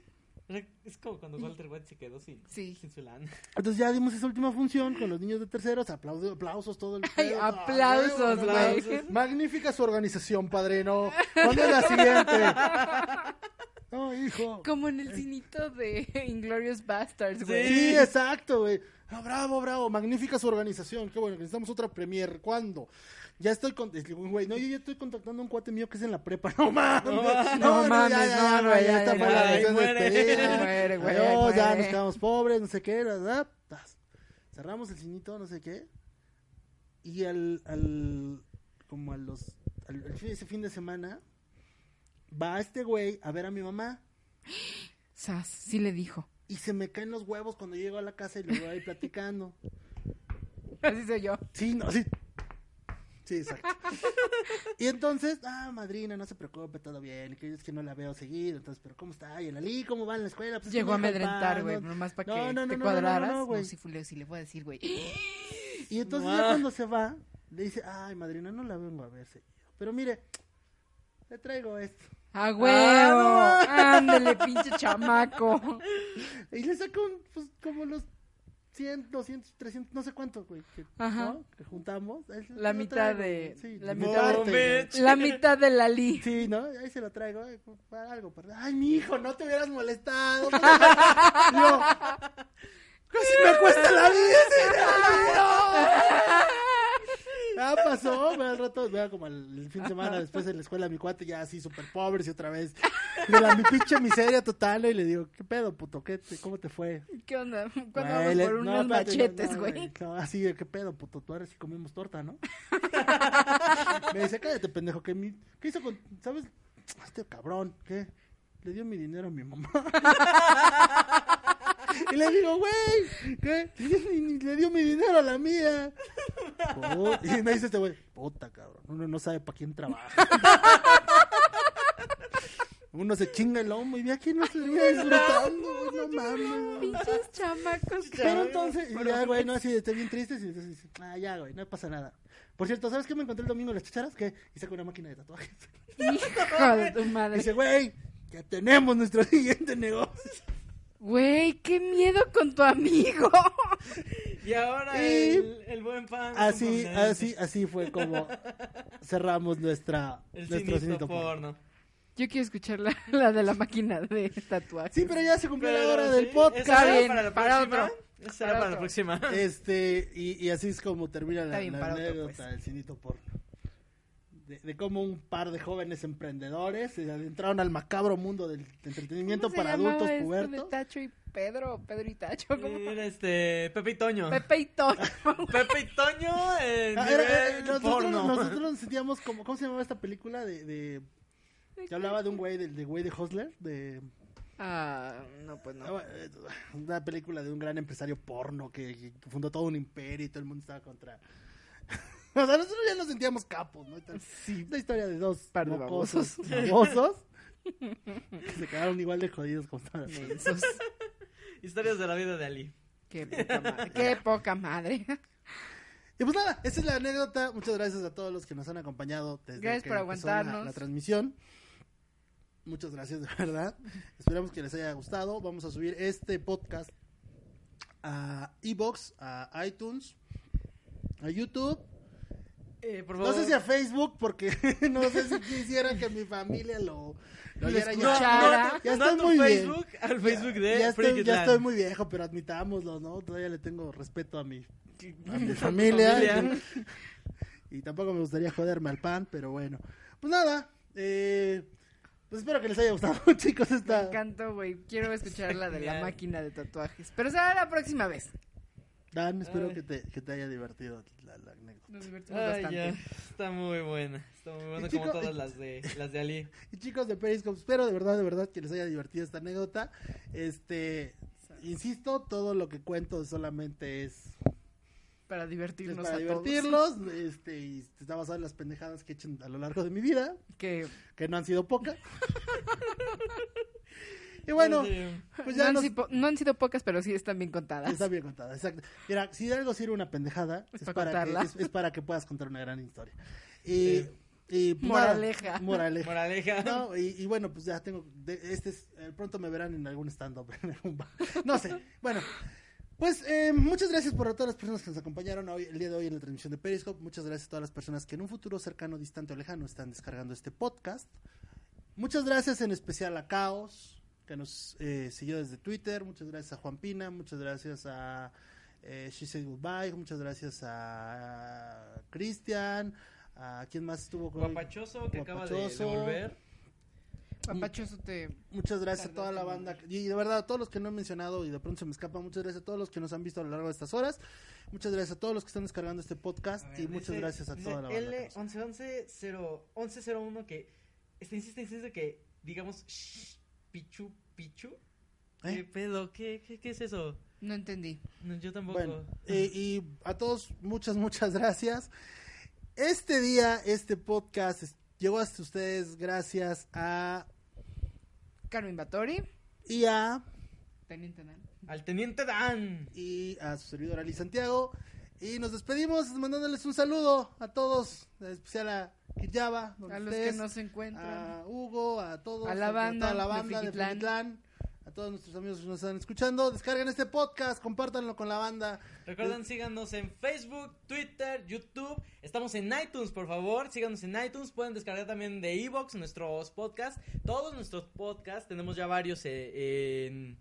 Es como cuando Walter White se quedó sin, Sí. sin su lana. Entonces ya dimos esa última función con los niños de terceros, aplausos, aplausos todo el Ay, pedo. aplausos, güey. güey. Magnífica su organización, padrino. ¿Cuándo es la siguiente? No, hijo. Como en el cinito de Inglorious Bastards, Sí, güey. exacto, güey. Ah, bravo, bravo, magnífica su organización. Qué bueno, necesitamos otra premier. ¿Cuándo? Ya estoy con... Güey, no, yo ya estoy contactando a un cuate mío que es en la prepa. No mames. No mames, no, no, ya, ya, esta ya, fue ya. la muere. güey, ay, ya nos quedamos pobres, no sé qué, ¿verdad? Cerramos el cinito, no sé qué. Y al, al como a los, al, ese fin de semana, va este güey a ver a mi mamá. Sas, sí le dijo. Y se me caen los huevos cuando llego a la casa y lo veo ahí platicando. Así soy yo. Sí, no, sí. Sí, exacto. y entonces, ah, madrina, no se preocupe, todo bien. Que es que no la veo seguido. Entonces, pero ¿cómo está? Y el Ali, ¿cómo va en la escuela? Pues Llegó a amedrentar, güey, ¿no? nomás para No, que no, no, te no, cuadraras. no, no, No, güey. sí, fu- le- a decir, güey. Y entonces ya cuando se va, le dice, ay, madrina, no la vengo a ver seguido. Pero mire, le traigo esto. ¡A huevo! ¡Ándale, pinche chamaco! Y le saca un, pues, como los 100, 200, 300, no sé cuánto, güey. Que, Ajá. ¿no? que juntamos. Ahí La mitad traigo, de-. Sí, la mi mitad- parte, bitch. La mitad de la li. Sí, ¿no? Ahí se lo traigo. eh, para algo, para... Ay, mi hijo, no te hubieras molestado. no casi me cuesta la vida. Ah, pasó, me al rato, vea como el fin de semana después en la escuela mi cuate ya así súper pobre y otra vez de la mi pinche miseria total y le digo, ¿qué pedo, puto? ¿Qué te- ¿Cómo te fue? ¿Qué onda? ¿Cuándo vamos por no, unos no, machetes, güey? No, así de, ¿qué pedo, puto? Tú ahora sí comimos torta, ¿no? Me dice, cállate, pendejo, que mi... ¿Qué hizo con... ¿Sabes? Este cabrón, ¿qué? Le dio mi dinero a mi mamá. y le digo, güey, ¿qué? Le dio, mi, le dio mi dinero a la mía. Y me dice este güey, puta, cabrón, uno no sabe para quién trabaja. Uno se chinga el lomo y ve a quién no se termina disfrutando, güey, no mames. Pinches chamacos. Pero entonces, y ya, güey, no, así, estoy bien triste. Y entonces dice, ah, ya, güey, no pasa nada. Por cierto, ¿sabes qué me encontré el domingo en las chicharas? Que y saco una máquina de tatuajes. Hijo de tu madre. Dice, güey, ya tenemos nuestro siguiente negocio. Güey, qué miedo con tu amigo. Y ahora Y- el, el buen pan. Así, así, así fue como cerramos nuestra, El nuestro cinito porno. porno. Yo quiero escuchar la, la de la máquina de tatuajes. Sí, pero ya se cumplió la Pero hora sí, del podcast. bien, para la para próxima. otro. Esa será Para para la próxima. Este, y, y así es como termina la, bien, la anécdota pues. del cinito porno. De, de cómo un par de jóvenes emprendedores se adentraron al macabro mundo del entretenimiento ¿Cómo se para adultos esto de pubertos. Tacho y Pedro, Pedro y Tacho, ¿cómo? Era este. Pepe y Toño. Pepe y Toño. Pepe y Toño en Ah, era- era- nivel nosotros, porno. nosotros nos sentíamos como, ¿cómo se llamaba esta película? De, de que hablaba de un güey, del de güey de Hustler, de Ah, no, pues no. ah, una película de un gran empresario porno que, que fundó todo un imperio y todo el mundo estaba contra. o sea, nosotros ya nos sentíamos capos, ¿no? Sí. Una historia de dos Par de mocosos babosos que se quedaron igual de jodidos como estaban. Mensos. Historias de la vida de Ali. Qué poca madre. Qué poca madre. Y pues nada, esa es la anécdota. Muchas gracias a todos los que nos han acompañado desde Gracias que por empezó la- aguantarnos. La, transmisión. Muchas gracias, de verdad. Esperamos que les haya gustado. Vamos a subir este podcast a Evox, a iTunes, a YouTube. Eh, por No sé si a Facebook, porque no sé si quisieran que mi familia lo, lo ya. escuchara. Ya no estoy a tu muy bien. Facebook, al Facebook de ya, estoy, ya estoy muy viejo, pero admitámoslo, ¿no? Todavía le tengo respeto a mi, a mi familia. familia. Y tampoco me gustaría joderme al pan, pero bueno. Pues nada, eh, pues espero que les haya gustado, chicos, Me esta... encantó, güey. Quiero escuchar la de la máquina de tatuajes. Pero será la próxima vez. Dan, espero que te, que te haya divertido la. Nos divertimos Ay, bastante. ya. Está muy buena. Está muy buena Y como chico- todas las de las de Ali. Y chicos de Periscope, espero de verdad, de verdad que les haya divertido esta anécdota. Este, insisto, todo lo que cuento solamente es Para divertirnos para a todos. divertirlos, este, y está basado en las pendejadas que he hecho a lo largo de mi vida, Que que no han sido pocas. y bueno, pues no, ya han nos, sido, no han sido pocas, pero sí están bien contadas. Está bien contada, exacto. Mira, si de algo sirve una pendejada, Es es, para para que, es, es para que puedas contar una gran historia. Y, Sí. y pues, nada, Moraleja. moraleja. Moraleja. No, y, y bueno, pues ya tengo, de- este es, eh, pronto me verán en algún stand-up, en algún bar. no sé, bueno. Pues eh, muchas gracias por a todas las personas que nos acompañaron hoy, el día de hoy en la transmisión de Periscope. Muchas gracias a todas las personas que en un futuro cercano, distante o lejano están descargando este podcast. Muchas gracias en especial a Caos, que nos eh, siguió desde Twitter. Muchas gracias a Juan Pina. Muchas gracias a eh, She Said Goodbye. Muchas gracias a Cristian. A quién más estuvo con Guapachoso que acaba de, de Guapachoso. volver. Papachosote. Muchas gracias a toda la banda. Y de verdad, a todos los que no he mencionado y de pronto se me escapa, muchas gracias a todos los que nos han visto a lo largo de estas horas. Muchas gracias a todos los que están descargando este podcast. Ver, y muchas gracias a toda la banda. L 1111 1101 que está insiste insiste que digamos shh, Pichu Pichu. ¿Qué ¿Eh? pedo? ¿Qué, qué, qué es eso? No entendí. No, yo tampoco. Bueno, eh, y a todos muchas, muchas gracias. Este día, este podcast es- llegó hasta ustedes gracias a Carmen Batori. y a Teniente Dan. Al teniente Dan. y a su servidor Ali Santiago. Y nos despedimos mandándoles un saludo a todos, en especial a Kijaba, donde A los estés, que no se encuentran. a Hugo, a todos, A la banda toda la de banda de. Frikitlán, a todos nuestros amigos que nos están escuchando. Descarguen este podcast, compártanlo con la banda. Recuerden, síganos en Facebook, Twitter, YouTube. Estamos en iTunes, por favor. Síganos en iTunes. Pueden descargar también de Evox nuestros podcasts. Todos nuestros podcasts. Tenemos ya varios eh, en,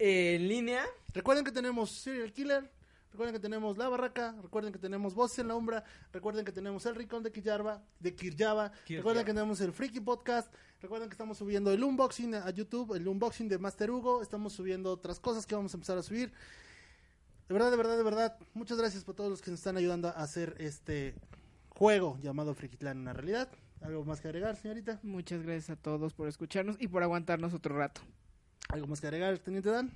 en línea. Recuerden que tenemos Serial Killer. Recuerden que tenemos La Barraca, recuerden que tenemos Voces en la Umbra, recuerden que tenemos El Rincón de Kirjava, de recuerden que tenemos el Freaky Podcast, recuerden que estamos subiendo el unboxing a YouTube, el unboxing de Master Hugo, estamos subiendo otras cosas que vamos a empezar a subir. De verdad, de verdad, de verdad, muchas gracias por todos los que nos están ayudando a hacer este juego llamado Frikitlan una realidad. ¿Algo más que agregar, señorita? Muchas gracias a todos por escucharnos y por aguantarnos otro rato. ¿Algo más que agregar, Teniente Dan?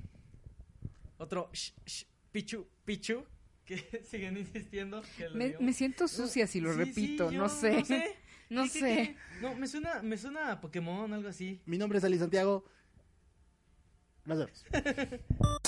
Otro shh, Pichu Pichu. Que siguen insistiendo. Que lo Me, siento sucia si lo Sí, repito, sí, no yo sé. No sé. No ¿Qué, qué, sé. qué? No, me suena, me suena a Pokémon, algo así. Mi nombre es Ali Santiago. Nos vemos.